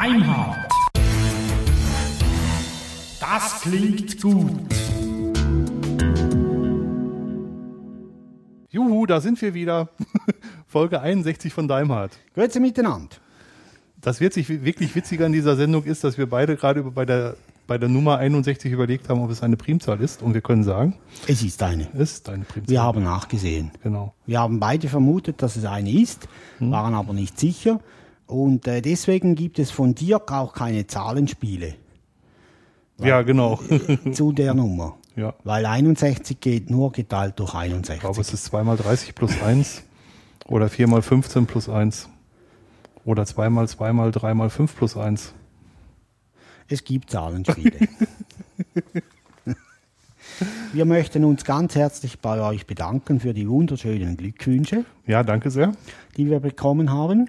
Deimhardt. Das klingt gut. Juhu, da sind wir wieder. Folge 61 von Daimhardt. Grüezi miteinander. Das wird sich wirklich witziger in dieser Sendung ist, dass wir beide gerade bei der, bei der Nummer 61 überlegt haben, ob es eine Primzahl ist. Und wir können sagen, Es ist eine. es ist eine Primzahl. Wir haben nachgesehen. Genau. Wir haben beide vermutet, dass es eine ist, waren aber nicht sicher. Und äh, deswegen gibt es von Dirk auch keine Zahlenspiele Ja, genau. zu der Nummer. ja. Weil 61 geht nur geteilt durch Ich 61. glaube, es ist 2 mal 30 plus 1 oder 4 mal 15 plus 1 oder 2 mal 2 mal 3 mal 5 plus 1. Es gibt Zahlenspiele. Wir möchten uns ganz herzlich bei euch bedanken für die wunderschönen Glückwünsche, Ja, danke sehr. die wir bekommen haben.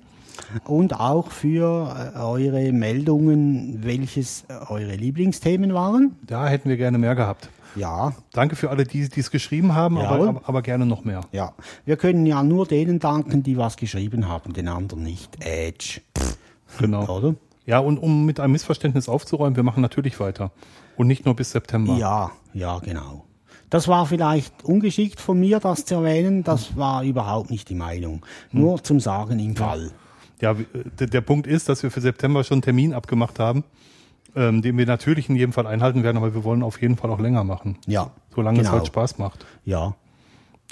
Und auch für äh, eure Meldungen, welches äh, eure Lieblingsthemen waren. Da hätten wir gerne mehr gehabt. Ja, Danke für alle, die es geschrieben haben, aber, aber, aber gerne noch mehr. ja. Wir können ja nur denen danken, die was geschrieben haben, den anderen nicht. Edge. Genau. Oder? Ja, und um mit einem Missverständnis aufzuräumen, wir machen natürlich weiter. Und nicht nur bis September. Ja, ja, genau. Das war vielleicht ungeschickt von mir, das zu erwähnen. Das war überhaupt nicht die Meinung. Nur zum Sagen im Fall. Ja, w- der, der Punkt ist, dass wir für September schon einen Termin abgemacht haben, ähm, den wir natürlich in jedem Fall einhalten werden, aber wir wollen auf jeden Fall auch länger machen. Ja. Solange es genau. halt Spaß macht. Ja,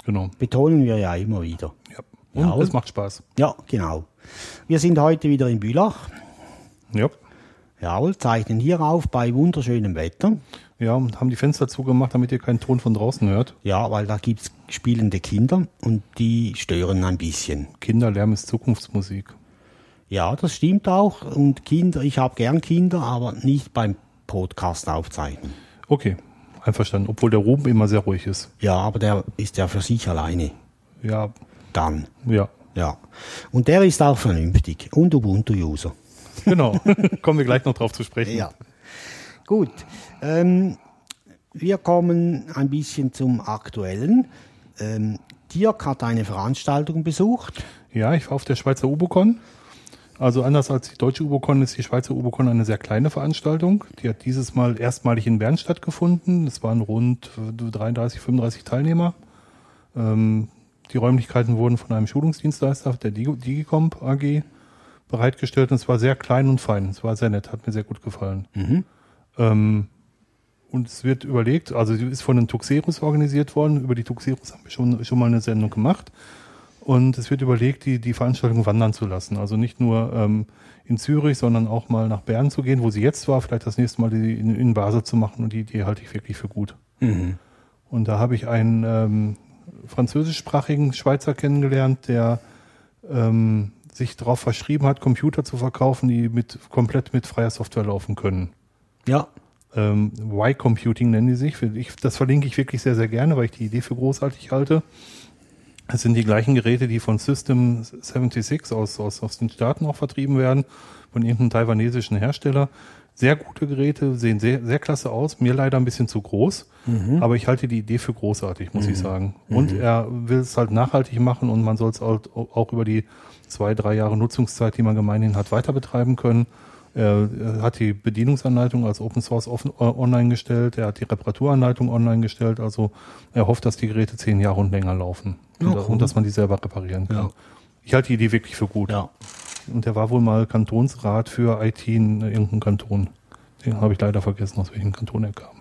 Genau. betonen wir ja immer wieder. Ja. Und Jawohl. es macht Spaß. Ja, genau. Wir sind heute wieder in Bülach. Ja. Jawohl, zeichnen hier auf bei wunderschönem Wetter. Ja, und haben die Fenster zugemacht, damit ihr keinen Ton von draußen hört. Ja, weil da gibt's spielende Kinder und die stören ein bisschen. Kinderlärm ist Zukunftsmusik. Ja, das stimmt auch. Und Kinder, ich habe gern Kinder, aber nicht beim Podcast aufzeichnen. Okay, einverstanden. Obwohl der Ruben immer sehr ruhig ist. Ja, aber der ist ja für sich alleine. Ja, Dann. ja. Ja. Und der ist auch vernünftig. Und Ubuntu-User. Genau. Kommen wir gleich noch drauf zu sprechen. Ja. Gut. Ähm, wir kommen ein bisschen zum Aktuellen. Ähm, Dirk hat eine Veranstaltung besucht. Ja, ich war auf der Schweizer Ubocon. Also anders als die deutsche Ubocon ist die Schweizer Ubocon eine sehr kleine Veranstaltung. Die hat dieses Mal erstmalig in Bern stattgefunden. Es waren rund äh, 33, 35 Teilnehmer. Ähm, die Räumlichkeiten wurden von einem Schulungsdienstleister der Digi- Digicomp AG bereitgestellt und es war sehr klein und fein. Es war sehr nett, hat mir sehr gut gefallen. Ähm, und es wird überlegt, also sie ist von den Tuxeros organisiert worden. Über die Tuxeros haben wir schon, schon mal eine Sendung gemacht. Und es wird überlegt, die, die Veranstaltung wandern zu lassen. Also nicht nur ähm, in Zürich, sondern auch mal nach Bern zu gehen, wo sie jetzt war, vielleicht das nächste Mal die in, in Basel zu machen. Und die Idee halte ich wirklich für gut. Und da habe ich einen ähm, französischsprachigen Schweizer kennengelernt, der ähm, sich darauf verschrieben hat, Computer zu verkaufen, die mit komplett mit freier Software laufen können. Ja. Ähm, Y-Computing nennen die sich. Ich, das verlinke ich wirklich sehr, sehr gerne, weil ich die Idee für großartig halte. Es sind die gleichen Geräte, die von System 76 aus, aus, aus den Staaten auch vertrieben werden, von irgendeinem taiwanesischen Hersteller. Sehr gute Geräte, sehen sehr, sehr klasse aus, mir leider ein bisschen zu groß, aber ich halte die Idee für großartig, muss ich sagen. Und er will es halt nachhaltig machen und man soll es halt auch auch über die zwei, drei Jahre Nutzungszeit, die man gemeinhin hat, weiter betreiben können. Er er hat die Bedienungsanleitung als Open Source offen, äh, online gestellt. Er hat die Reparaturanleitung online gestellt. Also er hofft, dass die Geräte zehn Jahre und länger laufen. und, cool. und dass man die selber reparieren kann. Ja. Ich halte die Idee wirklich für gut. Ja. Und der war wohl mal Kantonsrat für IT in irgendeinem Kanton. Den habe ich leider vergessen, aus welchem Kanton er kam.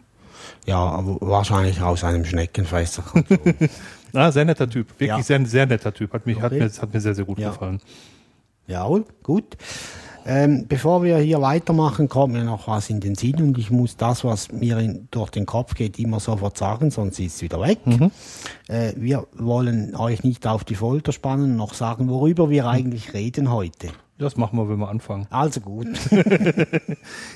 Ja, wahrscheinlich aus einem Schneckenfresser. Ah, sehr netter Typ. Wirklich Ja. sehr, sehr netter Typ. Hat, mich, hat, Okay. mir, hat mir sehr, sehr gut Ja. gefallen. Jawohl, gut. Ähm, bevor wir hier weitermachen, kommt mir noch was in den Sinn und ich muss das, was mir in, durch den Kopf geht, immer sofort sagen, sonst ist es wieder weg. Äh, wir wollen euch nicht auf die Folter spannen, noch sagen, worüber wir eigentlich reden heute. Das machen wir, wenn wir anfangen. Also gut.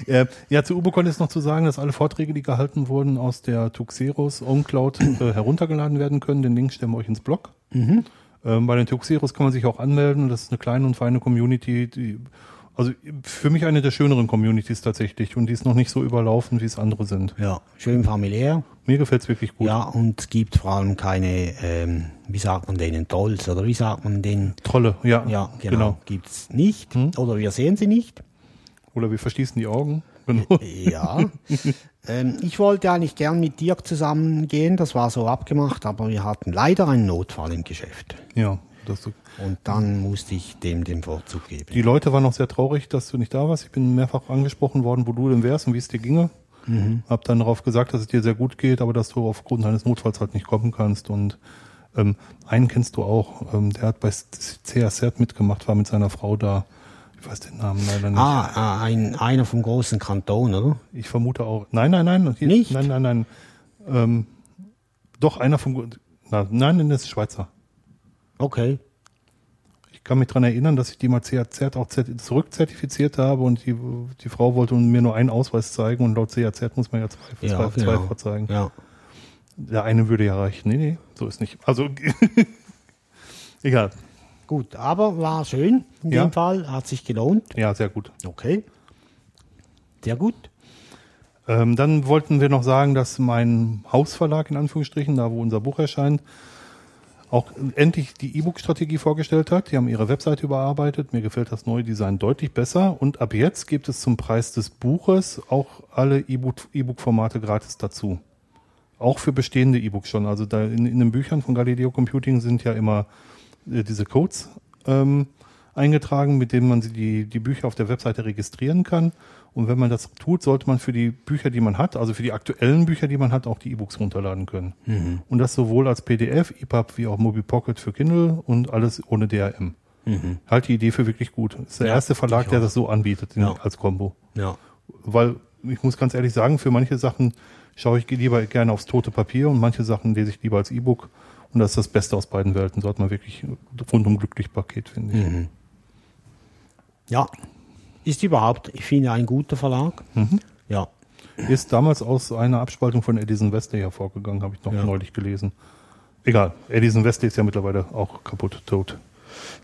Äh, ja, zu Ubocon ist noch zu sagen, dass alle Vorträge, die gehalten wurden, aus der Tuxeros OwnCloud äh, heruntergeladen werden können. Den Link stellen wir euch ins Blog. Ähm, bei den Tuxeros kann man sich auch anmelden. Das ist eine kleine und feine Community, die Also für mich eine der schöneren Communities tatsächlich und die ist noch nicht so überlaufen, wie es andere sind. Ja, schön familiär. Mir gefällt's wirklich gut. Ja, und es gibt vor allem keine, ähm, wie sagt man denen, Trolls oder wie sagt man den? Trolle, ja. Ja, genau, genau. gibt's nicht. Oder wir sehen sie nicht. Oder wir verschließen die Augen. Genau. Ja. ähm, ich wollte eigentlich gern mit Dirk zusammengehen, das war so abgemacht, aber wir hatten leider einen Notfall im Geschäft. Ja, Und dann musste ich dem den Vorzug geben. die Leute waren auch sehr traurig, dass du nicht da warst. Ich bin mehrfach angesprochen worden, wo du denn wärst und wie es dir ginge. Hab dann darauf gesagt, dass es dir sehr gut geht, aber dass du aufgrund eines Notfalls halt nicht kommen kannst. Und ähm, einen kennst du auch, ähm, der hat bei CAZ mitgemacht, war mit seiner Frau da. Ich weiß den Namen leider nicht. Ah, ah, ein, einer vom großen Kanton, oder? Ich vermute auch. Nein, nein, nein. Hier, Nicht? Nein, nein, nein. Ähm, doch, einer vom. Na, nein, das ist Schweizer. Okay. Ich kann mich dran erinnern, dass ich die mal CAZ auch zert- zurückzertifiziert habe und die, die Frau wollte mir nur einen Ausweis zeigen und laut CAZ muss man ja zwei, Ja, zwei, zwei genau. vorzeigen. Ja. Der eine würde ja reichen. Nee, nee, so ist nicht. Also, egal. Gut, aber war schön in Ja. dem Fall, hat sich gelohnt. Ja, sehr gut. Okay. Sehr gut. Ähm, dann wollten wir noch sagen, dass mein Hausverlag in Anführungsstrichen, da wo unser Buch erscheint, auch endlich die E-Book-Strategie vorgestellt hat. Die haben ihre Webseite überarbeitet. Mir gefällt das neue Design deutlich besser. Und ab jetzt gibt es zum Preis des Buches auch alle E-Book- E-Book-Formate gratis dazu. Auch für bestehende E-Books schon. Also da in, in den Büchern von Galileo Computing sind ja immer äh, diese Codes ähm, eingetragen, mit denen man sie- die, die Bücher auf der Webseite registrieren kann. Und wenn man das tut, sollte man für die Bücher, die man hat, also für die aktuellen Bücher, die man hat, auch die E-Books runterladen können. Und das sowohl als PDF, EPUB wie auch Mobi Pocket für Kindle und alles ohne DRM. Halt die Idee für wirklich gut. Das ist der Ja, erste Verlag, der das so anbietet Ja. als Combo. Ja. Weil ich muss ganz ehrlich sagen, für manche Sachen schaue ich lieber gerne aufs tote Papier und manche Sachen lese ich lieber als E-Book. Und das ist das Beste aus beiden Welten. So hat man wirklich rundum glücklich Paket, finde ich. Ja. Ist überhaupt, ich finde, ein guter Verlag. Ja. Ist damals aus einer Abspaltung von Edison Wesley hervorgegangen, habe ich noch Ja. neulich gelesen. Egal, Edison Wesley ist ja mittlerweile auch kaputt, tot.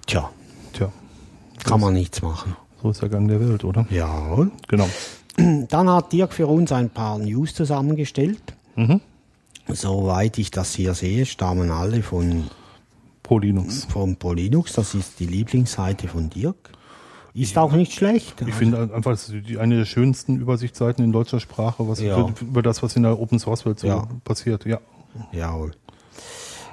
Tja, Tja, kann man nichts machen. so ist der Gang der Welt, oder? Ja. Genau. Dann hat Dirk für uns ein paar News zusammengestellt. Mhm. Soweit ich das hier sehe, stammen alle von, Pro Linux. von Polinux. Das ist die Lieblingsseite von Dirk. Ist auch nicht schlecht. Ich finde einfach, das ist die, eine der schönsten Übersichtsseiten in deutscher Sprache, was Ja. über das, was in der Open Source Welt so Ja. passiert. Ja. Jawohl.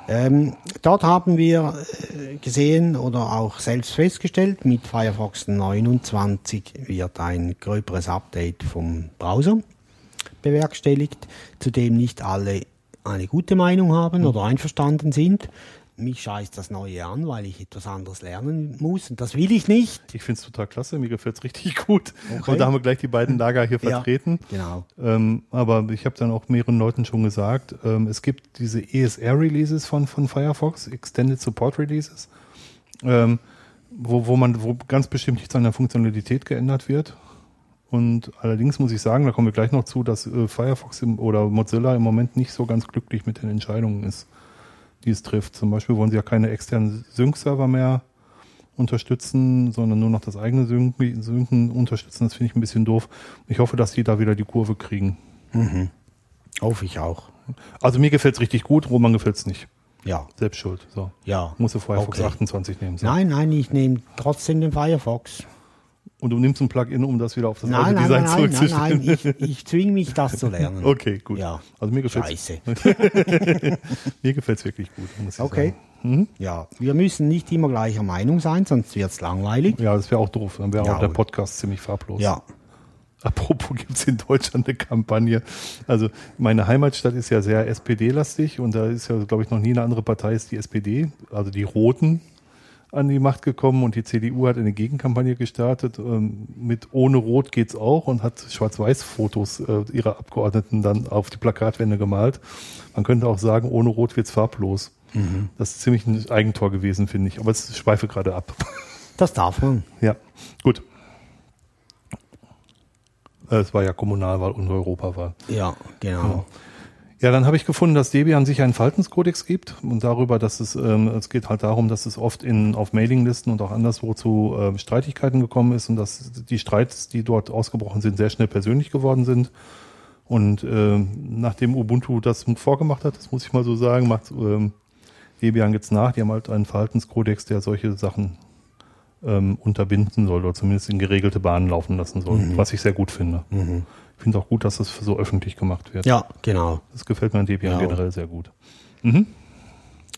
Ähm, dort haben wir äh, gesehen oder auch selbst festgestellt, mit Firefox 29 wird ein gröberes Update vom Browser bewerkstelligt, zu dem nicht alle eine gute Meinung haben oder einverstanden sind. Mich scheißt das Neue an, weil ich etwas anderes lernen muss und das will ich nicht. Ich finde es total klasse, mir gefällt es richtig gut. Okay. Und da haben wir gleich die beiden Lager hier Ja, vertreten. genau. Ähm, aber ich habe dann auch mehreren Leuten schon gesagt, ähm, es gibt diese ESR-Releases von, von Firefox, Extended Support Releases, ähm, wo, wo man, wo ganz bestimmt nichts an der Funktionalität geändert wird. Und allerdings muss ich sagen, da kommen wir gleich noch zu, dass äh, Firefox im, oder Mozilla im Moment nicht so ganz glücklich mit den Entscheidungen ist, die es trifft. Zum Beispiel wollen sie ja keine externen Sync-Server mehr unterstützen, sondern nur noch das eigene Sync- Synken unterstützen. Das finde ich ein bisschen doof. Ich hoffe, dass die da wieder die Kurve kriegen. Hoffe ich auch. Also mir gefällt es richtig gut, Roman gefällt es nicht. Ja, Selbst schuld. So. ja. Musst du Firefox Okay. 28 nehmen. So. Nein, nein, ich nehme trotzdem den Firefox. Und du nimmst ein Plugin, um das wieder auf das Nein, alte nein, Design nein, nein, nein, zurückzustellen. ich, ich zwinge mich, das zu lernen. Okay, gut. Ja. Also mir gefällt Scheiße. mir gefällt's wirklich gut. Muss ich Okay. Sagen. Ja, wir müssen nicht immer gleicher Meinung sein, sonst wird's langweilig. Ja, das wäre auch doof. Dann wäre Ja, auch der Podcast ziemlich farblos. Ja, Apropos gibt's in Deutschland eine Kampagne. Also meine Heimatstadt ist ja sehr SPD-lastig und da ist ja, glaube ich, noch nie eine andere Partei ist die SPD, also die Roten, an die Macht gekommen und die CDU hat eine Gegenkampagne gestartet ähm, mit ohne Rot geht's auch und hat Schwarz-Weiß-Fotos äh, ihrer Abgeordneten dann auf die Plakatwände gemalt. Man könnte auch sagen, ohne Rot wird's farblos. Das ist ziemlich ein Eigentor gewesen, finde ich. Aber es schweife gerade ab. das darf man. Ja, gut. Äh, Es war ja Kommunalwahl und Europawahl. Ja, genau. Ja, dann habe ich gefunden, dass Debian sich einen Verhaltenskodex gibt und darüber, dass es, ähm, es geht halt darum, dass es oft in, auf Mailinglisten und auch anderswo zu ähm, Streitigkeiten gekommen ist und dass die Streits, die dort ausgebrochen sind, sehr schnell persönlich geworden sind. Und ähm, nachdem Ubuntu das vorgemacht hat, das muss ich mal so sagen, macht ähm, Debian jetzt nach. Die haben halt einen Verhaltenskodex, der solche Sachen ähm, unterbinden soll oder zumindest in geregelte Bahnen laufen lassen soll, Mhm. was ich sehr gut finde. Ich finde auch gut, dass das so öffentlich gemacht wird. Ja, genau. Das gefällt mir an Debian Ja. generell sehr gut.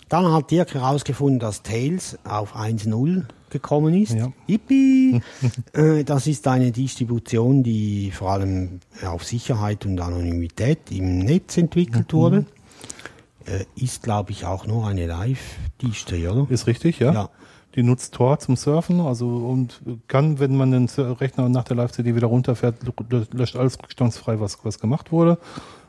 Dann hat Dirk herausgefunden, dass Tails auf 1.0 gekommen ist. Ja. Yippie! Äh, das ist eine Distribution, die vor allem auf Sicherheit und Anonymität im Netz entwickelt wurde. Äh, Ist, glaube ich, auch nur eine Live-Distri, oder? Ist richtig, ja? Ja. Die nutzt Tor zum Surfen, also und kann, wenn man den Rechner nach der Live-CD wieder runterfährt, lö- löscht alles rückstandsfrei, was, was gemacht wurde.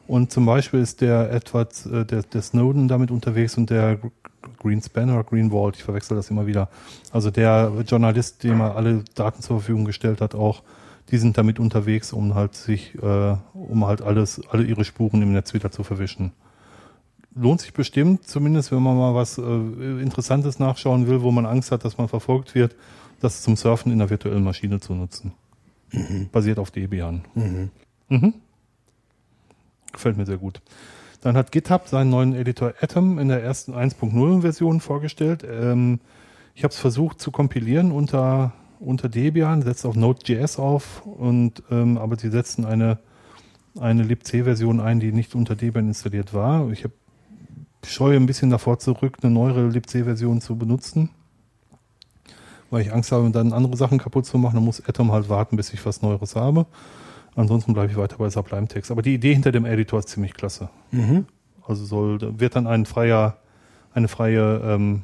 Und zum Beispiel ist der Edward, äh, der, der Snowden damit unterwegs und der Gr- Greenspan oder Greenwald, ich verwechsel das immer wieder. Also der Journalist, dem er alle Daten zur Verfügung gestellt hat, auch, die sind damit unterwegs, um halt sich, äh, um halt alles, alle ihre Spuren im Netz wieder zu verwischen lohnt sich bestimmt, zumindest wenn man mal was äh, Interessantes nachschauen will, wo man Angst hat, dass man verfolgt wird, das zum Surfen in der virtuellen Maschine zu nutzen. Basiert auf Debian. Mhm. Gefällt mir sehr gut. Dann hat GitHub seinen neuen Editor Atom in der ersten 1.0 Version vorgestellt. Ähm, ich habe es versucht zu kompilieren unter, unter Debian, setzt auf Node.js auf, und, ähm, aber sie setzen eine, eine libc-Version ein, die nicht unter Debian installiert war. Ich habe scheue ein bisschen davor zurück, eine neuere libc-Version zu benutzen, weil ich Angst habe, dann andere Sachen kaputt zu machen. Dann muss Atom halt warten, bis ich was Neueres habe. Ansonsten bleibe ich weiter bei Sublime Text. Aber die Idee hinter dem Editor ist ziemlich klasse. Also soll, wird dann ein freier, eine freie ähm,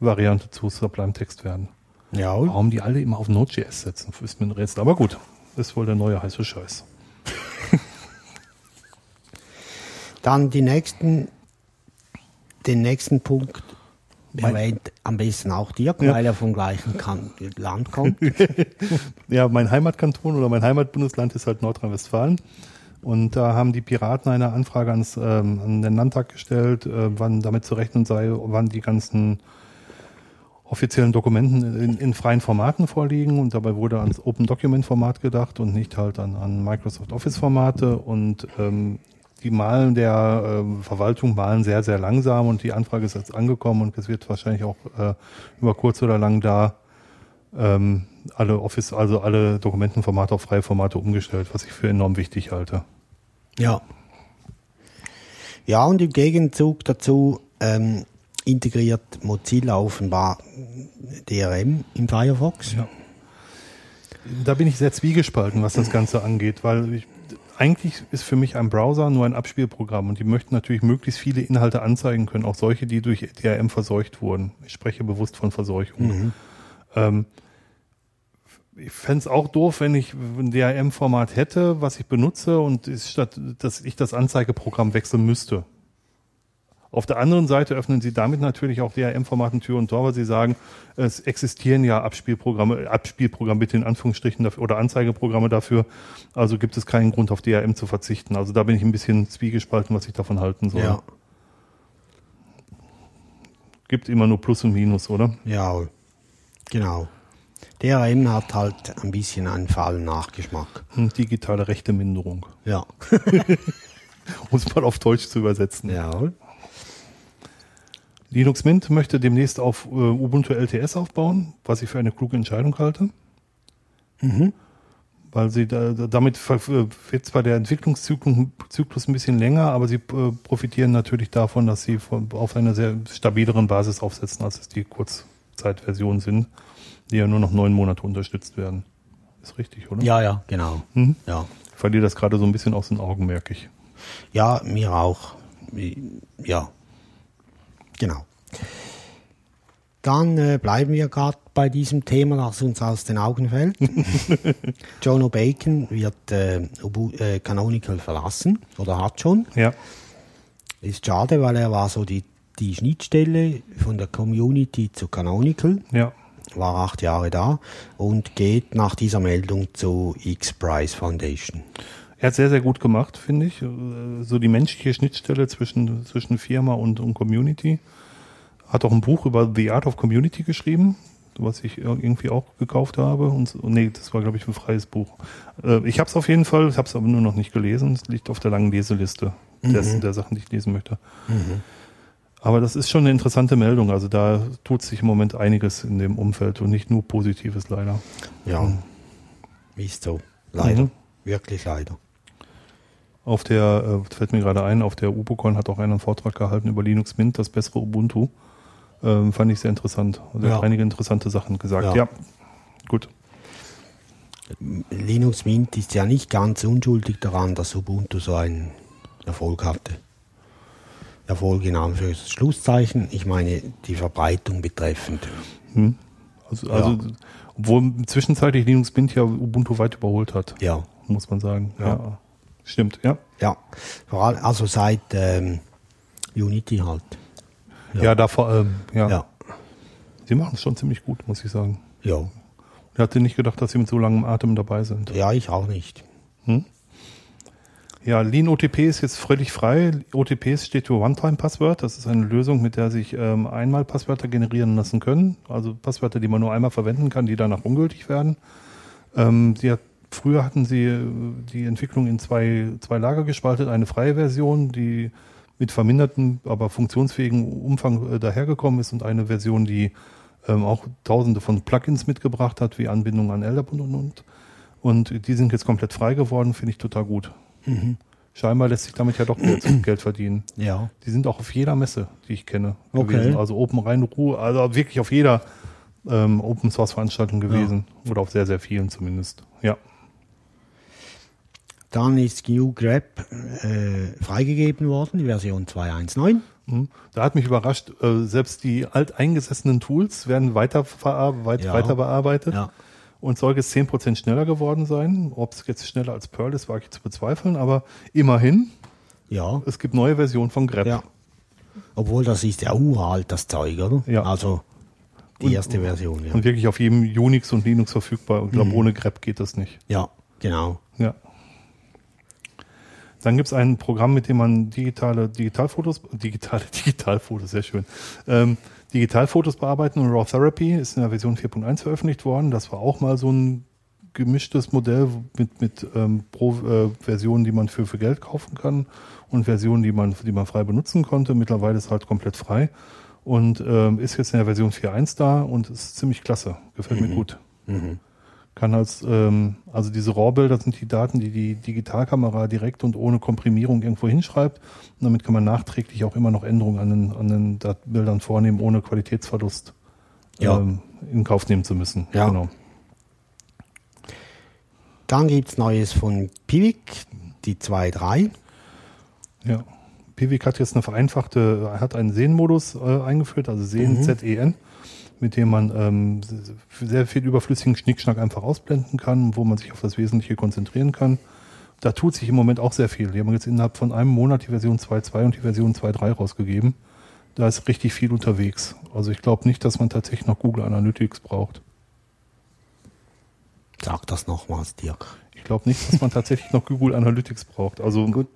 Variante zu Sublime Text werden. Ja. Warum die alle immer auf Node.js setzen, ist mir ein Rätsel. Aber gut, ist wohl der neue heiße Scheiß. Dann die nächsten, den nächsten Punkt erwähnt am besten auch Dirk, Ja. weil er vom gleichen kan Land kommt. Ja, mein Heimatkanton oder mein Heimatbundesland ist halt Nordrhein-Westfalen. Und da haben die Piraten eine Anfrage ans, ähm, an den Landtag gestellt, äh, wann damit zu rechnen sei, wann die ganzen offiziellen Dokumenten in, in freien Formaten vorliegen. Und dabei wurde ans Open Document Format gedacht und nicht halt an, an Microsoft Office Formate. Und ähm, die Malen der ähm, Verwaltung malen sehr, sehr langsam und die Anfrage ist jetzt angekommen und es wird wahrscheinlich auch äh, über kurz oder lang da ähm, alle Office, also alle Dokumentenformate auf freie Formate umgestellt, was ich für enorm wichtig halte. Ja. Ja, und im Gegenzug dazu ähm, integriert Mozilla offenbar DRM im Firefox. Ja. Da bin ich sehr zwiegespalten, was das Ganze angeht, weil ich, eigentlich ist für mich ein Browser nur ein Abspielprogramm und die möchten natürlich möglichst viele Inhalte anzeigen können, auch solche, die durch DRM verseucht wurden. Ich spreche bewusst von Verseuchung. Ähm, ich fände es auch doof, wenn ich ein DRM-Format hätte, was ich benutze und ist statt, dass ich das Anzeigeprogramm wechseln müsste. Auf der anderen Seite öffnen sie damit natürlich auch DRM-Formaten Tür und Tor, weil sie sagen, es existieren ja Abspielprogramme, Abspielprogramme bitte in Anführungsstrichen dafür, oder Anzeigeprogramme dafür. Also gibt es keinen Grund auf DRM zu verzichten. Also da bin ich ein bisschen zwiegespalten, was ich davon halten soll. Ja, Gibt immer nur Plus und Minus, oder? ja, genau. DRM hat halt ein bisschen einen faulen Nachgeschmack. Hm, Digitale Rechteminderung. Ja. Um es mal auf Deutsch zu übersetzen. Ja. Linux Mint möchte demnächst auf äh, Ubuntu LTS aufbauen, was ich für eine kluge Entscheidung halte. Weil sie da, da- damit äh, wird zwar der Entwicklungszyklus Zyklus ein bisschen länger, aber sie äh, profitieren natürlich davon, dass sie von, auf einer sehr stabileren Basis aufsetzen, als es die Kurzzeitversionen sind, die ja nur noch neun Monate unterstützt werden. Ist richtig, oder? Ja, ja, genau. Mhm. Ja. Ich verliere das gerade so ein bisschen aus den Augen, merke ich. Ja, mir auch. Ja. Genau. Dann äh, bleiben wir gerade bei diesem Thema, das uns aus den Augen fällt. John O'Bacon wird äh, Ubu- äh, Canonical verlassen oder hat schon. Ja. Ist schade, weil er war so die, die Schnittstelle von der Community zu Canonical, Ja. war acht Jahre da und geht nach dieser Meldung zu X-Prize Foundation. Er hat sehr, sehr gut gemacht, finde ich. Äh, So die menschliche Schnittstelle zwischen, zwischen Firma und, und Community. Hat auch ein Buch über The Art of Community geschrieben, was ich irgendwie auch gekauft habe. Und, nee, das war, glaube ich, ein freies Buch. Äh, Ich habe es auf jeden Fall, ich habe es aber nur noch nicht gelesen. Es liegt auf der langen Leseliste der, der Sachen, die ich lesen möchte. Aber das ist schon eine interessante Meldung. Also da tut sich im Moment einiges in dem Umfeld und nicht nur Positives leider. Ja. Ist so. Leider. Mhm. Wirklich leider. Auf der, äh, fällt mir gerade ein, auf der UBOCon hat auch einer einen Vortrag gehalten über Linux Mint, das bessere Ubuntu. Ähm, fand ich sehr interessant. Also er Ja. hat einige interessante Sachen gesagt. Ja. Ja, gut. Linux Mint ist ja nicht ganz unschuldig daran, dass Ubuntu so einen Erfolg hatte. Erfolg in Anführungs- Schlusszeichen. Ich meine, die Verbreitung betreffend. Also, also obwohl zwischenzeitlich Linux Mint ja Ubuntu weit überholt hat, Ja. muss man sagen. Ja. Ja. Stimmt, ja. Ja. Vor allem, also seit ähm, Unity halt. Ja, da vor allem, ja. Ja. Sie machen es schon ziemlich gut, muss ich sagen. Ja. Ich hatte nicht gedacht, dass sie mit so langem Atem dabei sind. Ja, ich auch nicht. Ja, Lean OTP ist jetzt völlig frei. OTP steht für One-Time-Password. Das ist eine Lösung, mit der sich ähm, einmal Passwörter generieren lassen können. Also Passwörter, die man nur einmal verwenden kann, die danach ungültig werden. Ähm, sie hat, früher hatten sie äh, die Entwicklung in zwei, zwei Lager gespaltet. Eine freie Version, die mit vermindertem, aber funktionsfähigen Umfang äh, dahergekommen ist und eine Version, die ähm, auch tausende von Plugins mitgebracht hat, wie Anbindung an LDAP und, und, und. Und die sind jetzt komplett frei geworden, finde ich total gut. Scheinbar lässt sich damit ja doch Geld, verdienen. Ja. Die sind auch auf jeder Messe, die ich kenne, Okay. gewesen. Also Open Rhein Ruhe, also wirklich auf jeder ähm, Open Source Veranstaltung gewesen. Oder auf sehr, sehr vielen zumindest. Ja. Dann ist GNU grep äh, freigegeben worden, die Version 2.1.9. Mhm. Da hat mich überrascht, äh, selbst die alteingesessenen Tools werden weiter, weit, Ja. weiter bearbeitet. Ja. Und soll jetzt 10% schneller geworden sein. Ob es jetzt schneller als Perl ist, wage ich zu bezweifeln. Aber immerhin, Ja. es gibt neue Versionen von grep. Ja. Obwohl das ist ja uralt, das Zeug, oder? Ja. Also die Und- erste Version, ja. Und wirklich auf jedem Unix und Linux verfügbar. Ich Mhm. glaube, ohne grep geht das nicht. Ja, genau. Ja. Dann gibt es ein Programm, mit dem man digitale Digitalfotos, digitale Digitalfotos, sehr schön, ähm, Digitalfotos bearbeiten und Raw Therapy ist in der Version 4.1 veröffentlicht worden. Das war auch mal so ein gemischtes Modell mit, mit ähm, pro äh, Versionen, die man für, für Geld kaufen kann und Versionen, die man, die man frei benutzen konnte. Mittlerweile ist halt komplett frei und ähm, ist jetzt in der Version 4.1 da und ist ziemlich klasse. Gefällt mir gut kann als, ähm, also diese RAW-Bilder sind die Daten, die die Digitalkamera direkt und ohne Komprimierung irgendwo hinschreibt. Und damit kann man nachträglich auch immer noch Änderungen an den, an den Dat Bildern vornehmen, ohne Qualitätsverlust Ja. ähm, in Kauf nehmen zu müssen. Ja. Genau. Dann gibt's Neues von Pivik, die 2.3. Ja. Pivik hat jetzt eine vereinfachte, hat einen Sehen-Modus äh, eingeführt, also Sehen, Z-E-N, mit dem man ähm, sehr viel überflüssigen Schnickschnack einfach ausblenden kann, wo man sich auf das Wesentliche konzentrieren kann. Da tut sich im Moment auch sehr viel. Die haben jetzt innerhalb von einem Monat die Version 2.2 und die Version 2.3 rausgegeben. Da ist richtig viel unterwegs. Also ich glaube nicht, dass man tatsächlich noch Google Analytics braucht. Sag das nochmals, Dirk. Ich glaube nicht, dass man tatsächlich noch Google Analytics braucht. Also Gut.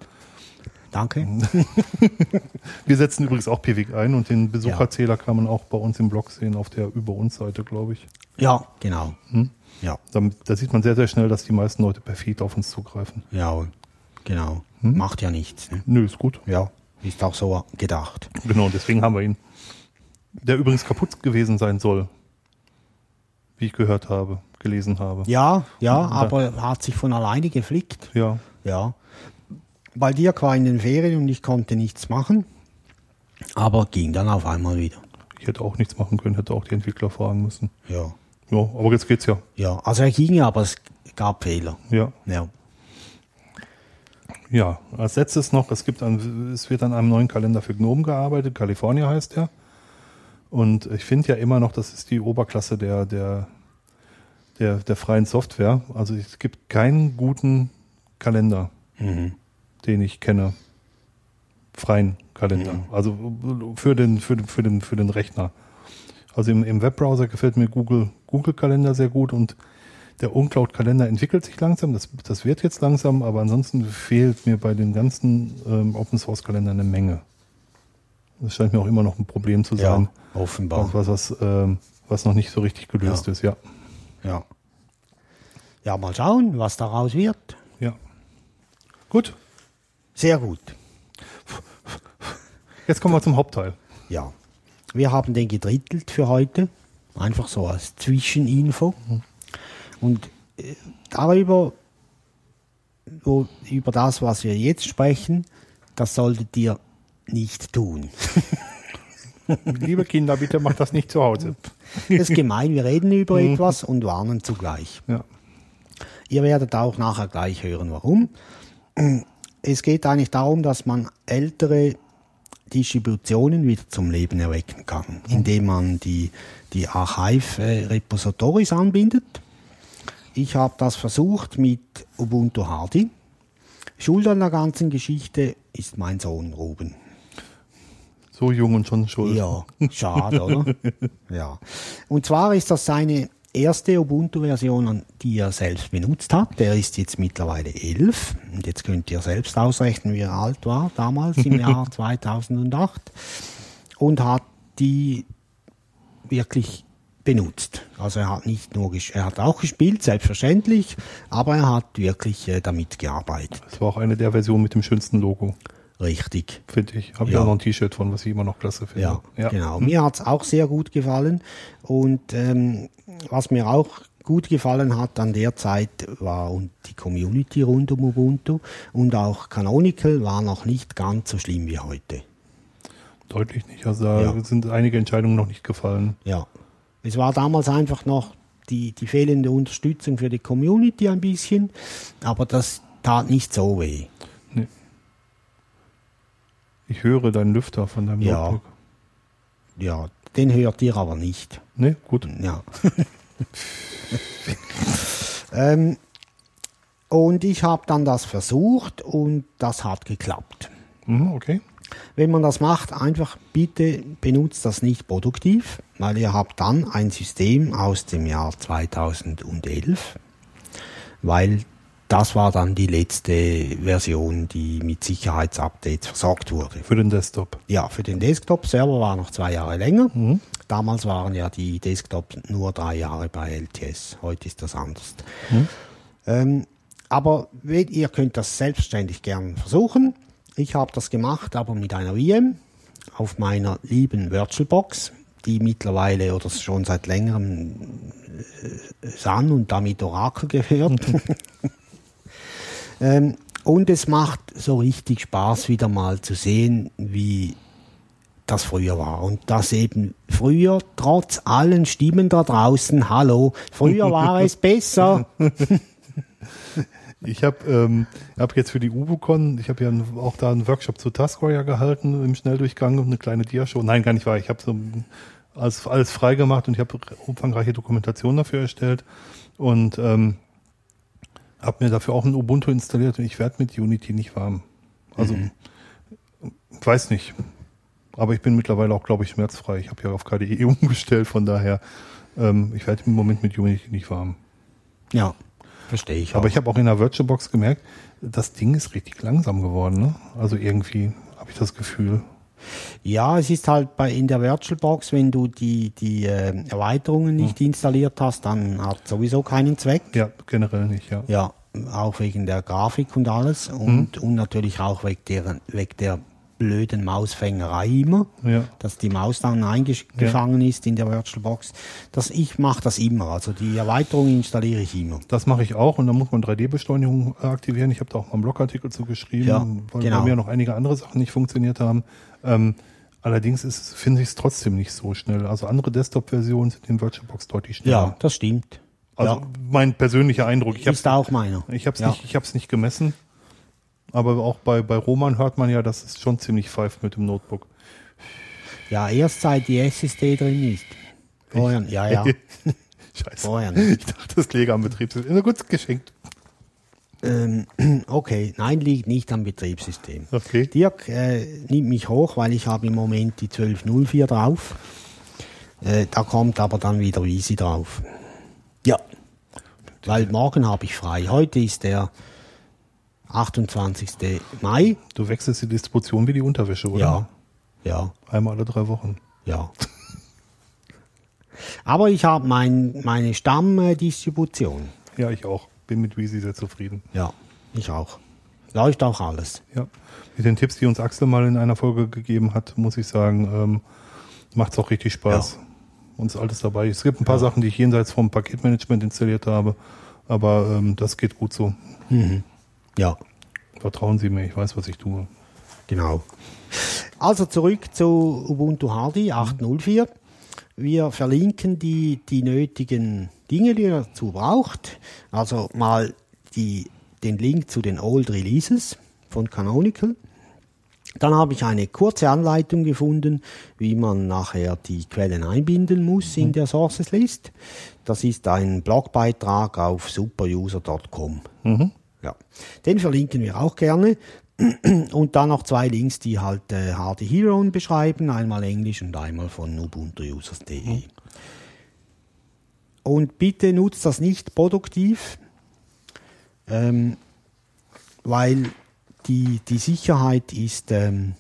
Danke. Wir setzen übrigens auch Pivik ein und den Besucherzähler kann man auch bei uns im Blog sehen, auf der Über uns Seite, glaube ich. Ja, genau. Hm? Ja, Damit, da sieht man sehr, sehr schnell, dass die meisten Leute per Feed auf uns zugreifen. ja, genau. Hm? Macht ja nichts. Ne? Nö, ist gut. Ja, ist auch so gedacht. Genau, deswegen haben wir ihn. Der übrigens kaputt gewesen sein soll. Wie ich gehört habe, gelesen habe. Ja, ja, Ja. aber hat sich von alleine geflickt. Ja. Ja. Weil Dirk war in den Ferien und ich konnte nichts machen. Aber ging dann auf einmal wieder. Ich hätte auch nichts machen können, hätte auch die Entwickler fragen müssen. Ja. Ja, aber jetzt geht's ja. Ja, also er ging, aber es gab Fehler. Ja. Ja. Ja, als letztes noch, es gibt ein, es wird an einem neuen Kalender für GNOME gearbeitet, California heißt der. Und ich finde ja immer noch, das ist die Oberklasse der, der, der, der freien Software. Also es gibt keinen guten Kalender, Mhm. Den ich kenne. Freien Kalender. Also für den, für den, für den, für den Rechner. Also im, im Webbrowser gefällt mir Google, Google Kalender sehr gut und der Uncloud Kalender entwickelt sich langsam. Das, das wird jetzt langsam, aber ansonsten fehlt mir bei den ganzen ähm, Open Source Kalendern eine Menge. Das scheint mir auch immer noch ein Problem zu Ja, sein. offenbar. Was, was, was, ähm, was noch nicht so richtig gelöst Ja. ist, ja. Ja. Ja, mal schauen, was daraus wird. Ja. Gut. Sehr gut. Jetzt kommen wir zum Hauptteil. Ja. Wir haben den gedrittelt für heute. Einfach so als Zwischeninfo. Und äh, darüber, wo, über das, was wir jetzt sprechen, das solltet ihr nicht tun. Liebe Kinder, bitte macht das nicht zu Hause. Das ist gemein, wir reden über etwas und warnen zugleich. Ja. Ihr werdet auch nachher gleich hören, warum. Es geht eigentlich darum, dass man ältere Distributionen wieder zum Leben erwecken kann, indem man die, die Archive-Repositories anbindet. Ich habe das versucht mit Ubuntu Hardy. Schuld an der ganzen Geschichte ist mein Sohn Ruben. So jung und schon schuld. Ja, schade, oder? ja. Und zwar ist das seine erste Ubuntu-Version, die er selbst benutzt hat. Der ist jetzt mittlerweile elf. Und jetzt könnt ihr selbst ausrechnen, wie er alt war damals im Jahr 2008. Und hat die wirklich benutzt. Also er hat nicht nur, er hat auch gespielt, selbstverständlich, aber er hat wirklich äh, damit gearbeitet. Das war auch eine der Versionen mit dem schönsten Logo, Richtig. finde ich. Habe ich Ja. auch noch ein T-Shirt von, was ich immer noch klasse finde. Ja, genau. Mir hat's auch sehr gut gefallen. Und ähm, was mir auch gut gefallen hat an der Zeit war und die Community rund um Ubuntu und auch Canonical war noch nicht ganz so schlimm wie heute. Deutlich nicht. Also da Ja. sind einige Entscheidungen noch nicht gefallen. Ja. Es war damals einfach noch die, die fehlende Unterstützung für die Community ein bisschen, aber das tat nicht so weh. Ich höre deinen Lüfter von deinem Ja. Notebook. Ja, den hört ihr aber nicht. Ne, gut. Ja. ähm, und ich habe dann das versucht und das hat geklappt. Mhm, okay. Wenn man das macht, einfach bitte benutzt das nicht produktiv, weil ihr habt dann ein System aus dem Jahr 2011, weil das war dann die letzte Version, die mit Sicherheitsupdates versorgt wurde. Für den Desktop. Ja, für den Desktop-Server war noch zwei Jahre länger. Damals waren ja die Desktops nur drei Jahre bei LTS. Heute ist das anders. Ähm, aber ihr könnt das selbstständig gern versuchen. Ich habe das gemacht, aber mit einer VM auf meiner lieben VirtualBox, die mittlerweile oder schon seit längerem äh, Sun und damit Oracle gehört. ähm, und es macht so richtig Spaß, wieder mal zu sehen, wie das früher war. Und das eben früher, trotz allen Stimmen da draußen, hallo, früher war es besser. Ich habe ähm, hab jetzt für die UbuCon, ich habe ja auch da einen Workshop zu Taskwire gehalten im Schnelldurchgang und eine kleine Diashow. Nein, gar nicht wahr. Ich habe so alles, alles frei gemacht und ich habe umfangreiche Dokumentation dafür erstellt und ähm, habe mir dafür auch ein Ubuntu installiert und ich werde mit Unity nicht warm. Also ich weiß nicht. Aber ich bin mittlerweile auch, glaube ich, schmerzfrei. Ich habe ja auf KDE umgestellt, von daher ähm, ich werde im Moment mit Unity nicht warm. ja, verstehe ich. Aber auch. ich habe auch in der VirtualBox gemerkt, das Ding ist richtig langsam geworden. Ne? Also irgendwie habe ich das Gefühl. Ja, es ist halt bei in der VirtualBox, wenn du die, die äh, Erweiterungen nicht installiert hast, dann hat sowieso keinen Zweck. Ja, generell nicht, ja. Ja, auch wegen der Grafik und alles und, und natürlich auch wegen der, wegen der blöden Mausfängerei immer, Ja. dass die Maus dann eingefangen ist in der VirtualBox. Das, ich mache das immer, also die Erweiterung installiere ich immer. Das mache ich auch und dann muss man 3D-Beschleunigung aktivieren. Ich habe da auch mal einen Blogartikel zu geschrieben, Ja, weil genau. bei mir noch einige andere Sachen nicht funktioniert haben. Ähm, allerdings finde ich es trotzdem nicht so schnell. Also andere Desktop-Versionen sind in VirtualBox deutlich schneller. Ja, das stimmt. Also ja, mein persönlicher Eindruck. Ich habe ist auch meiner. Ich habe es ja. nicht, ich hab's nicht gemessen. Aber auch bei, bei Roman hört man ja, dass es schon ziemlich pfeift mit dem Notebook. Ja, erst seit die SSD drin ist. Vorher, ja, ja. Scheiße. Vorher nicht. Ich dachte, das läge am Betriebssystem. Na gut, geschenkt. Ähm, okay, nein, liegt nicht am Betriebssystem. Okay. Dirk äh, nimmt mich hoch, weil ich habe im Moment die 1204 drauf. Äh, da kommt aber dann wieder Easy drauf. Ja. Weil morgen habe ich frei. Heute ist der 28. Mai. Du wechselst die Distribution wie die Unterwäsche, oder? Ja. Ja. Einmal alle drei Wochen. Ja. Aber ich habe mein, meine Stammdistribution. Ja, ich auch. Bin mit Weezy sehr zufrieden. Ja, ich auch. läuft auch alles. Ja. Mit den Tipps, die uns Axel mal in einer Folge gegeben hat, muss ich sagen, ähm, macht es auch richtig Spaß. Ja. Uns alles dabei. Es gibt ein paar Sachen, die ich jenseits vom Paketmanagement installiert habe, aber ähm, das geht gut so. Ja, Vertrauen Sie mir, ich weiß, was ich tue. genau. Also zurück zu Ubuntu Hardy 8.04. Wir verlinken die, die nötigen Dinge, die ihr dazu braucht. Also mal die, den Link zu den Old Releases von Canonical. Dann habe ich eine kurze Anleitung gefunden, wie man nachher die Quellen einbinden muss in der Sources List. Das ist ein Blogbeitrag auf superuser.com. Ja. Den verlinken wir auch gerne. Und dann noch zwei Links, die halt äh, Hardy Hero beschreiben, einmal Englisch und einmal von ubuntuusers.de. Und bitte nutzt das nicht produktiv, ähm, weil die, die Sicherheit ist, ähm,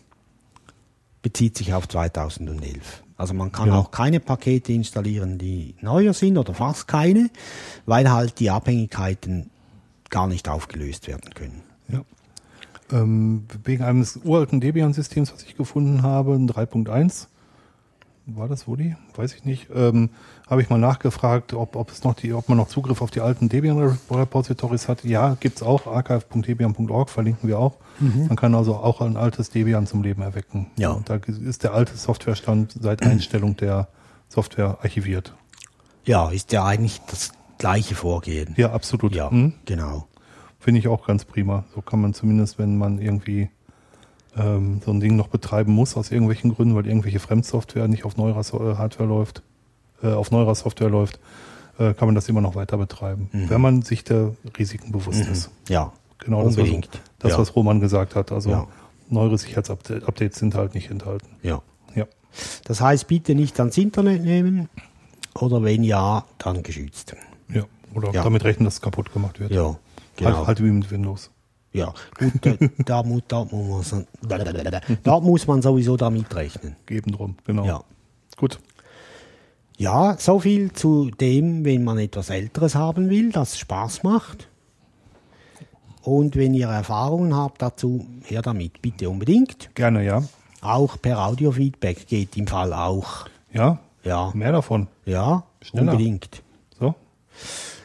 bezieht sich auf 2011. Also man kann Ja. auch keine Pakete installieren, die neuer sind oder fast keine, weil halt die Abhängigkeiten gar nicht aufgelöst werden können. Ja. Ähm, wegen eines uralten Debian-Systems, was ich gefunden habe, ein 3.1, war das Woody? Weiß ich nicht. Ähm, habe ich mal nachgefragt, ob, ob es noch die, ob man noch Zugriff auf die alten Debian-Repositories hat. Ja, gibt's auch. archive.debian.org verlinken wir auch. Man kann also auch ein altes Debian zum Leben erwecken. Ja. Und da ist der alte Softwarestand seit Einstellung der Software archiviert. Ja, ist ja eigentlich das gleiche Vorgehen. Ja, absolut. Ja, Hm? genau. Finde ich auch ganz prima. So kann man zumindest, wenn man irgendwie ähm, so ein Ding noch betreiben muss, aus irgendwelchen Gründen, weil irgendwelche Fremdsoftware nicht auf neuerer äh, Hardware läuft, äh, auf neuerer Software läuft, äh, kann man das immer noch weiter betreiben, wenn man sich der Risiken bewusst ist. Ja, Genau, das, was, unbedingt. das ja. was Roman gesagt hat. Also Ja. neuere Sicherheitsupdates sind halt nicht enthalten. ja. Ja, Das heißt, bitte nicht ans Internet nehmen oder wenn ja, dann geschützt. ja. Oder Ja. damit rechnen, dass es kaputt gemacht wird. Ja, genau. Halt, halt wie mit Windows. Ja, gut, da, da, mu- da, muss man, da muss man sowieso damit rechnen. Geben drum, genau. Ja. Gut. Ja, so viel zu dem, wenn man etwas Älteres haben will, das Spaß macht. Und wenn ihr Erfahrungen habt dazu, her damit, bitte unbedingt. Gerne, ja. Auch per Audiofeedback geht im Fall auch. Ja, Ja, mehr davon. ja, Schneller. unbedingt. So.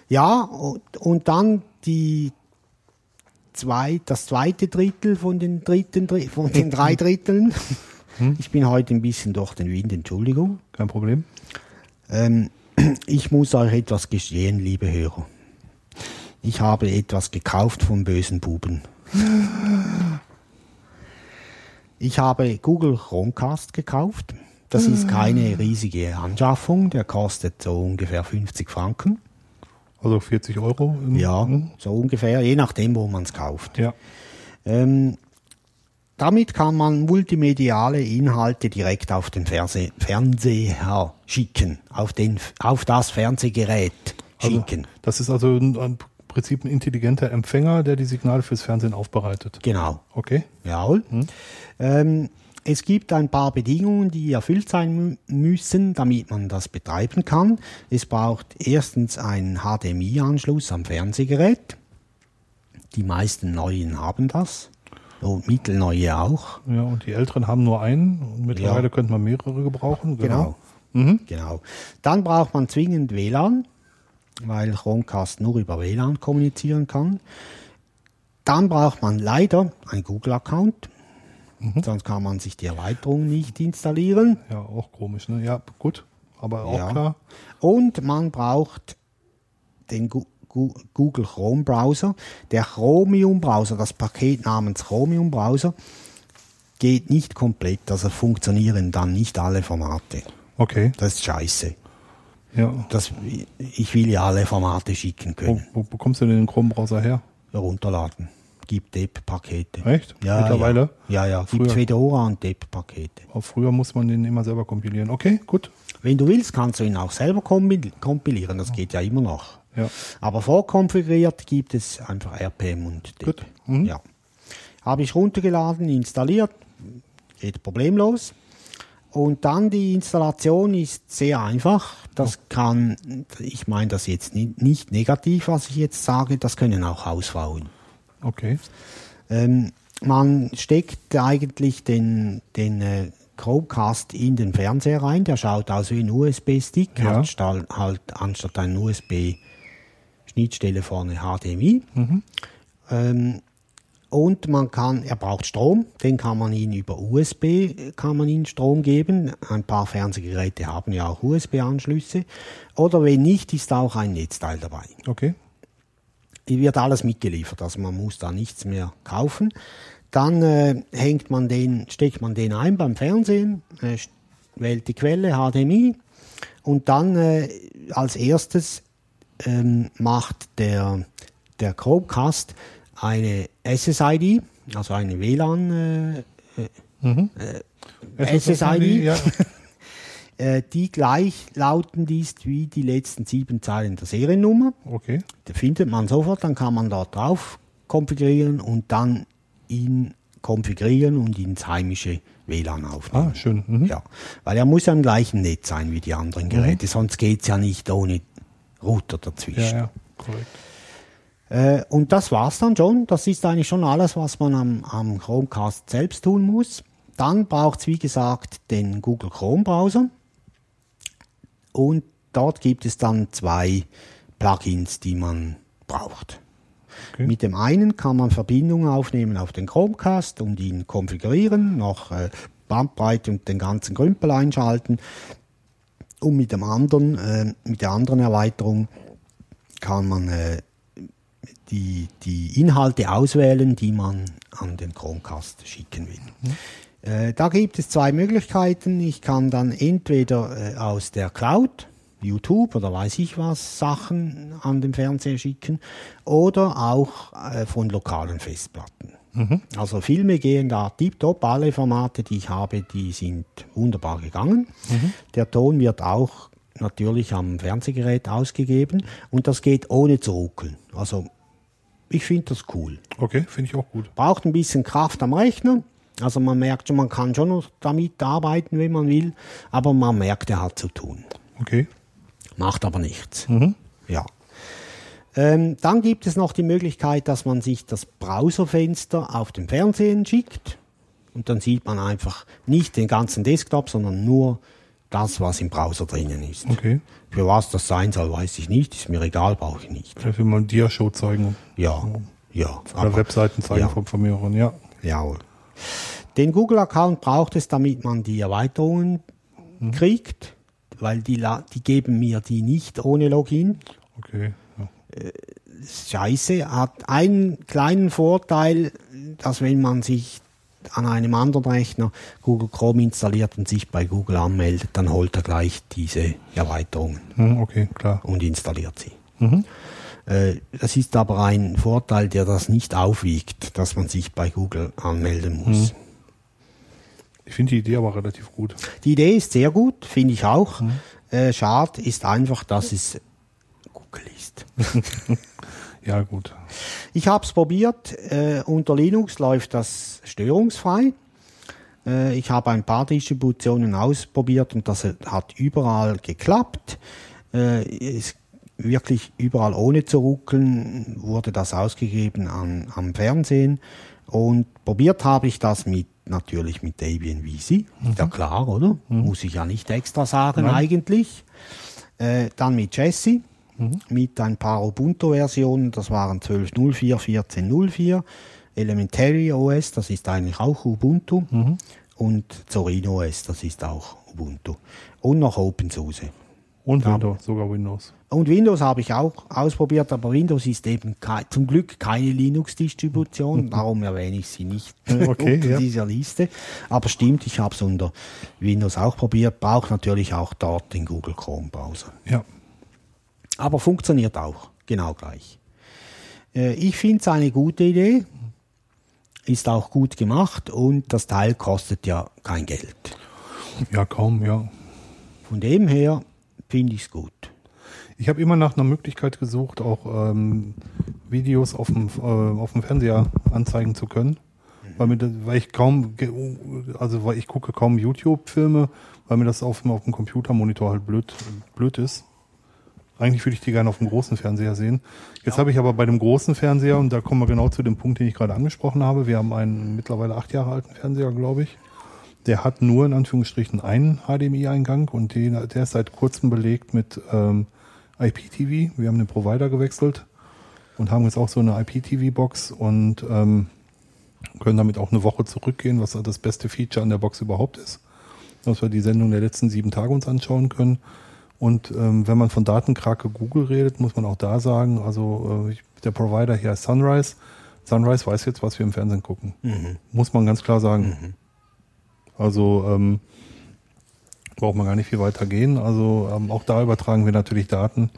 Ja, und, und dann die zwei, das zweite Drittel von den dritten, Dri- von den drei Dritteln. Ich bin heute ein bisschen durch den Wind, Entschuldigung. Kein Problem. Ähm, ich muss euch etwas gestehen, liebe Hörer. Ich habe etwas gekauft vom bösen Buben. Ich habe Google Chromecast gekauft. Das ist keine riesige Anschaffung, der kostet so ungefähr 50 Franken. Also 40 Euro. im- Ja, Hm? so ungefähr, je nachdem, wo man es kauft. Ja. Ähm, damit kann man multimediale Inhalte direkt auf den Fernseh Fernseher schicken, auf, den, auf das Fernsehgerät Also, schicken. das ist also ein, ein Prinzip ein intelligenter Empfänger, der die Signale fürs Fernsehen aufbereitet. Genau. Okay. Jawohl. Ähm, es gibt ein paar Bedingungen, die erfüllt sein mü müssen, damit man das betreiben kann. Es braucht erstens einen HDMI-Anschluss am Fernsehgerät. Die meisten neuen haben das. Und mittelneue auch. Ja, und die Älteren haben nur einen und mittlerweile Ja. könnte man mehrere gebrauchen. Genau. Genau. Dann braucht man zwingend WLAN, weil Chromecast nur über WLAN kommunizieren kann. Dann braucht man leider einen Google-Account, sonst kann man sich die Erweiterung nicht installieren. Ja, auch komisch. Ne? Ja, gut. Aber auch Ja. klar. Und man braucht den Gu Gu Google Chrome Browser. Der Chromium Browser, das Paket namens Chromium Browser, geht nicht komplett, also funktionieren dann nicht alle Formate. Okay. Das ist scheiße. Ja. Das, ich will ja alle Formate schicken Wo, können. wo bekommst du denn den Chrome-Browser her? Runterladen. Gibt DEP-Pakete. Echt? Ja, Mittlerweile? Ja, ja. Gibt Früher- Fedora und DEP-Pakete. Auch früher muss man den immer selber kompilieren. Okay, gut. Wenn du willst, kannst du ihn auch selber kompi- kompilieren. Das geht ja immer noch. Ja. Aber vorkonfiguriert gibt es einfach RPM und DEP. Gut. Mhm. Ja. Habe ich runtergeladen, installiert. Geht problemlos. Und dann die Installation ist sehr einfach. Das kann, ich meine das jetzt ni- nicht negativ, was ich jetzt sage, das können auch Hausfrauen. Okay. Ähm, man steckt eigentlich den, den äh, Chromecast in den Fernseher rein, der schaut aus wie ein USB-Stick, Ja. hat halt anstatt einer USB-Schnittstelle vorne HDMI. Ähm, und man kann, er braucht Strom, den kann man ihn über USB, kann man ihn Strom geben. Ein paar Fernsehgeräte haben ja auch USB-Anschlüsse. Oder wenn nicht, ist auch ein Netzteil dabei. Okay. Wird alles mitgeliefert, also man muss da nichts mehr kaufen. Dann äh, hängt man den, steckt man den ein beim Fernsehen, äh, wählt die Quelle HDMI und dann äh, als erstes ähm, macht der, der Chromecast eine SSID, also eine WLAN äh, SSID. Ja. Äh, die gleichlautend ist wie die letzten sieben Zeilen der Seriennummer. Okay. Da findet man sofort, dann kann man dort drauf konfigurieren und dann ihn konfigurieren und ins heimische WLAN aufnehmen. Ah, schön. Mhm. Ja, weil er muss ja im gleichen Netz sein wie die anderen Geräte, sonst geht's ja nicht ohne Router Ja, dazwischen. ja, korrekt. Äh, und das war's dann schon. Das ist eigentlich schon alles, was man am, am Chromecast selbst tun muss. Dann braucht's wie gesagt, den Google Chrome Browser. Und dort gibt es dann zwei Plugins, die man braucht. Okay. Mit dem einen kann man Verbindungen aufnehmen auf den Chromecast und ihn konfigurieren, noch äh, Bandbreite und den ganzen Grümpel einschalten. Und mit dem anderen, äh, mit der anderen Erweiterung kann man äh, die, die Inhalte auswählen, die man an den Chromecast schicken will. Äh, da gibt es zwei Möglichkeiten. Ich kann dann entweder äh, aus der Cloud, YouTube oder weiß ich was, Sachen an den Fernseher schicken oder auch äh, von lokalen Festplatten. Also Filme gehen da tiptop, alle Formate, die ich habe, die sind wunderbar gegangen. Der Ton wird auch natürlich am Fernsehgerät ausgegeben und das geht ohne zu ruckeln. Also ich finde das cool. Okay, finde ich auch gut. Braucht ein bisschen Kraft am Rechner. Also man merkt schon, man kann schon noch damit arbeiten, wenn man will, aber man merkt, er hat zu tun. Okay. Macht aber nichts. Ja. Ähm, dann gibt es noch die Möglichkeit, dass man sich das Browserfenster auf dem Fernsehen schickt. Und dann sieht man einfach nicht den ganzen Desktop, sondern nur das, was im Browser drinnen ist. Okay. Für was das sein soll, weiß ich nicht. Ist mir egal, brauche ich nicht. Vielleicht will man Dia-Show zeigen. Ja, ja. Oder Webseiten zeigen ja. von, von mehreren, ja. Jawohl. Den Google-Account braucht es, damit man die Erweiterungen kriegt, weil die, die geben mir die nicht ohne Login. Okay. Ja. Scheiße, hat einen kleinen Vorteil, dass wenn man sich an einem anderen Rechner Google Chrome installiert und sich bei Google anmeldet, dann holt er gleich diese Erweiterungen Hm, okay, klar. und installiert sie. Äh, Das ist aber ein Vorteil, der das nicht aufwiegt, dass man sich bei Google anmelden muss. Ich finde die Idee aber relativ gut. Die Idee ist sehr gut, finde ich auch. Äh, schade ist einfach, dass es Google ist. Ja, gut. Ich habe es probiert. Äh, unter Linux läuft das störungsfrei. Äh, ich habe ein paar Distributionen ausprobiert und das hat überall geklappt. Äh, es wirklich überall ohne zu ruckeln wurde das ausgegeben an, am Fernsehen. Und probiert habe ich das mit natürlich mit Debian VC. Ist ja klar, oder? Muss ich ja nicht extra sagen eigentlich. Äh, dann mit Jesse, mit ein paar Ubuntu-Versionen, das waren 12.04, 14.04, Elementary OS, das ist eigentlich auch Ubuntu, und Zorino OS, das ist auch Ubuntu. Und noch OpenSUSE. Und. Windows, sogar Windows. Und Windows habe ich auch ausprobiert, aber Windows ist eben zum Glück keine Linux-Distribution, darum erwähne ich sie nicht Okay, unter ja. dieser Liste. Aber stimmt, ich habe es unter Windows auch probiert, braucht natürlich auch dort den Google Chrome Browser. Ja. Aber funktioniert auch, genau gleich. Äh, ich finde es eine gute Idee, ist auch gut gemacht und das Teil kostet ja kein Geld. Ja, kaum, ja. Von dem her finde ich es gut. Ich habe immer nach einer Möglichkeit gesucht, auch ähm, Videos auf dem, äh, auf dem Fernseher anzeigen zu können. Weil, mir das, weil ich kaum, also weil ich gucke kaum YouTube-Filme, weil mir das auf, dem- auf dem Computermonitor halt blöd, blöd ist. Eigentlich würde ich die gerne auf dem großen Fernseher sehen. Jetzt habe ich aber bei dem großen Fernseher, und da kommen wir genau zu dem Punkt, den ich gerade angesprochen habe, wir haben einen mittlerweile acht Jahre alten Fernseher, glaube ich. Der hat nur in Anführungsstrichen einen HDMI-Eingang und den, der ist seit kurzem belegt mit ähm, IPTV. Wir haben den Provider gewechselt und haben jetzt auch so eine IPTV-Box und ähm, können damit auch eine Woche zurückgehen, was das beste Feature an der Box überhaupt ist. Dass wir die Sendung der letzten sieben Tage uns anschauen können. Und ähm, wenn man von Datenkrake Google redet, muss man auch da sagen, also äh, der Provider hier ist Sunrise. Sunrise weiß jetzt, was wir im Fernsehen gucken. Muss man ganz klar sagen. Also ähm, braucht man gar nicht viel weiter gehen. Also ähm, auch da übertragen wir natürlich Daten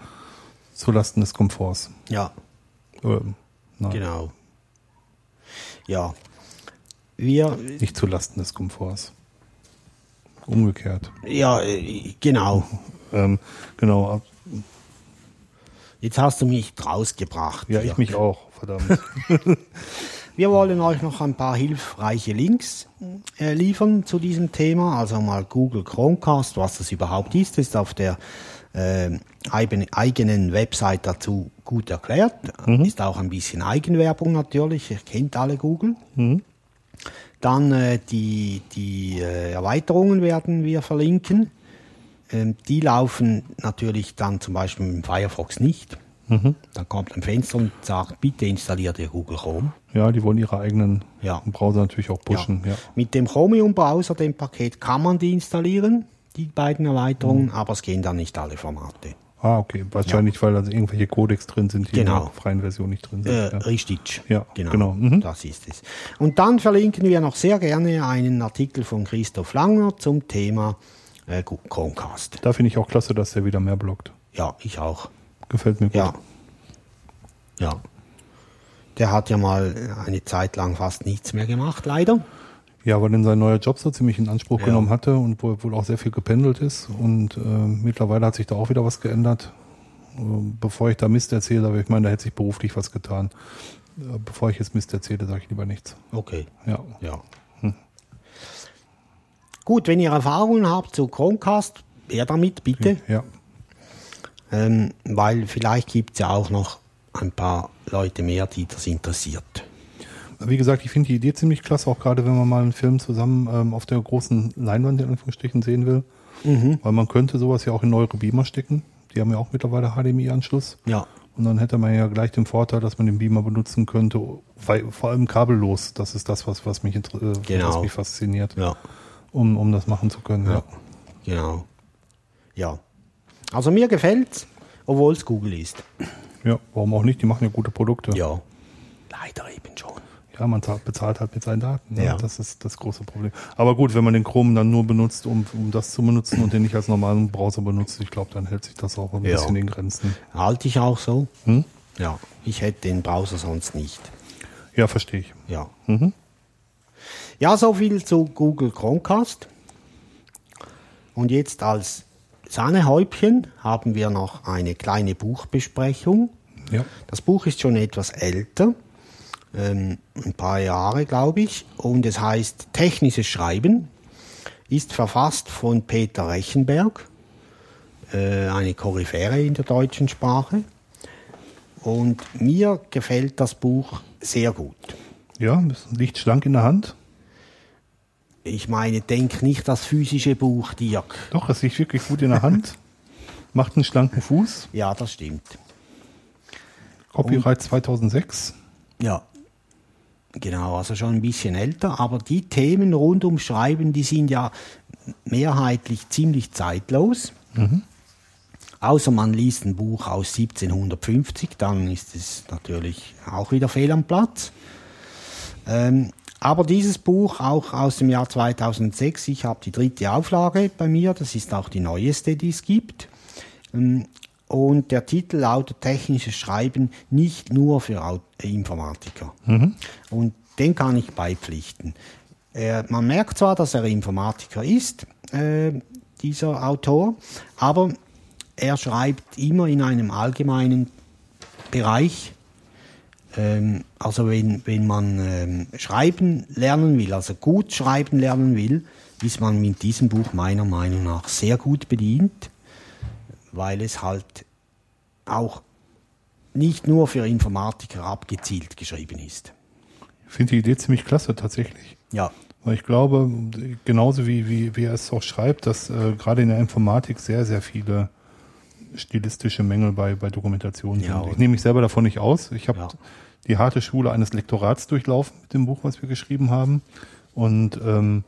zulasten des Komforts. Ja, Ähm, genau. Ja. Wir, nicht zulasten des Komforts. Umgekehrt. ja, äh, genau. Ähm, genau. Jetzt hast du mich rausgebracht. Ja, hier. ich mich auch, verdammt. Wir wollen euch noch ein paar hilfreiche Links äh, liefern zu diesem Thema. Also mal Google Chromecast, was das überhaupt ist, ist auf der äh, eigenen, Website dazu gut erklärt. Ist auch ein bisschen Eigenwerbung natürlich, ihr kennt alle Google. Dann äh, die, die äh, Erweiterungen werden wir verlinken. Ähm, die laufen natürlich dann zum Beispiel dem Firefox nicht. Dann kommt ein Fenster und sagt, bitte installier dir Google Chrome. Ja, die wollen ihre eigenen Ja. Browser natürlich auch pushen. Ja. Mit dem Chromium-Browser, dem Paket, kann man die installieren, die beiden Erweiterungen, Mhm. aber es gehen dann nicht alle Formate. Ah, okay. Wahrscheinlich, weil da irgendwelche Codecs drin sind, die Genau. in der freien Version nicht drin sind. Äh, ja. Richtig. Ja, genau. genau. Mhm. Das ist es. Und dann verlinken wir noch sehr gerne einen Artikel von Christoph Langer zum Thema äh, Chromecast. Da finde ich auch klasse, dass der wieder mehr blockt. Ja, ich auch. Gefällt mir gut. Ja. Ja. Der hat ja mal eine Zeit lang fast nichts mehr gemacht, leider. Ja, weil denn sein neuer Job so ziemlich in Anspruch Ja. genommen hatte und wo er wohl auch sehr viel gependelt ist. Und äh, mittlerweile hat sich da auch wieder was geändert. Äh, bevor ich da Mist erzähle, aber ich meine, da hätte sich beruflich was getan. Äh, bevor ich jetzt Mist erzähle, sage ich lieber nichts. Okay. Ja. Ja. Gut, wenn ihr Erfahrungen habt zu Chromecast, her damit, bitte. Ja. Ähm, weil vielleicht gibt es ja auch noch ein paar Leute mehr, die das interessiert. Wie gesagt, ich finde die Idee ziemlich klasse, auch gerade wenn man mal einen Film zusammen ähm, auf der großen Leinwand in Anführungsstrichen sehen will. Weil man könnte sowas ja auch in neuere Beamer stecken. Die haben ja auch mittlerweile HDMI-Anschluss. Ja. Und dann hätte man ja gleich den Vorteil, dass man den Beamer benutzen könnte, weil, vor allem kabellos. Das ist das, was, was, mich, äh, Genau. was mich fasziniert, Ja, um, um das machen zu können. Ja. genau. Ja. Also mir gefällt's, obwohl es Google ist. Ja, warum auch nicht? Die machen ja gute Produkte. Ja. Leider eben schon. Ja, man zahlt, bezahlt halt mit seinen Daten. ne? Ja. Das ist das große Problem. Aber gut, wenn man den Chrome dann nur benutzt, um, um das zu benutzen und den nicht als normalen Browser benutzt, ich glaube, dann hält sich das auch ein Ja. bisschen in Grenzen. Halte ich auch so. Hm? Ja. Ich hätte den Browser sonst nicht. Ja, verstehe ich. Ja. Mhm. Ja, so viel zu Google Chromecast. Und jetzt als Sahnehäubchen haben wir noch eine kleine Buchbesprechung. Ja. Das Buch ist schon etwas älter, ähm, ein paar Jahre, glaube ich, und es heißt Technisches Schreiben, ist verfasst von Peter Rechenberg, äh, eine Koryphäre in der deutschen Sprache. Und mir gefällt das Buch sehr gut. Ja, es liegt schlank in der Hand. Ich meine, denk nicht das physische Buch, Dirk. Doch, es liegt wirklich gut in der Hand. Macht einen schlanken Fuß. Ja, das stimmt. Copyright 2006. Ja. Genau, also schon ein bisschen älter, aber die Themen rund ums Schreiben, die sind ja mehrheitlich ziemlich zeitlos. Außer man liest ein Buch aus 1750, dann ist es natürlich auch wieder fehl am Platz. Ähm, aber dieses Buch, auch aus dem Jahr 2006, ich habe die dritte Auflage bei mir, das ist auch die neueste, die es gibt. Ähm, Und der Titel lautet Technisches Schreiben nicht nur für äh, Informatiker. Und den kann ich beipflichten. Er, man merkt zwar, dass er Informatiker ist, äh, dieser Autor, aber er schreibt immer in einem allgemeinen Bereich. Ähm, also wenn, wenn man ähm, schreiben lernen will, also gut schreiben lernen will, ist man mit diesem Buch meiner Meinung nach sehr gut bedient, weil es halt auch nicht nur für Informatiker abgezielt geschrieben ist. Ich finde die Idee ziemlich klasse tatsächlich. Ja. Weil ich glaube, genauso wie, wie, wie er es auch schreibt, dass äh, gerade in der Informatik sehr, sehr viele stilistische Mängel bei, bei Dokumentationen Ja, sind. Ich nehme mich selber davon nicht aus. Ich habe Ja. Die harte Schule eines Lektorats durchlaufen mit dem Buch, was wir geschrieben haben. Und ähm,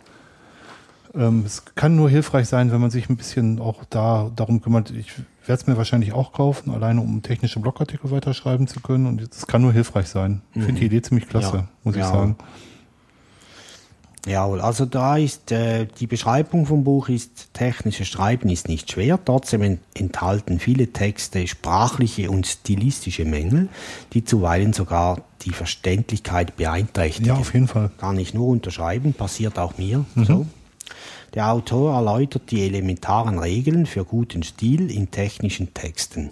ähm, es kann nur hilfreich sein, wenn man sich ein bisschen auch da darum kümmert. Ich werde es mir wahrscheinlich auch kaufen, alleine um technische Blogartikel weiterschreiben zu können. Und es kann nur hilfreich sein. Ich finde die Idee ziemlich klasse, Mhm. Ja. muss ich Ja. sagen. Jawohl, also da ist äh, die Beschreibung vom Buch ist, technisches Schreiben ist nicht schwer, trotzdem en- enthalten viele Texte sprachliche und stilistische Mängel, die zuweilen sogar die Verständlichkeit beeinträchtigen. Ja, auf jeden Fall. Kann ich nur unterschreiben, passiert auch mir so. Der Autor erläutert die elementaren Regeln für guten Stil in technischen Texten.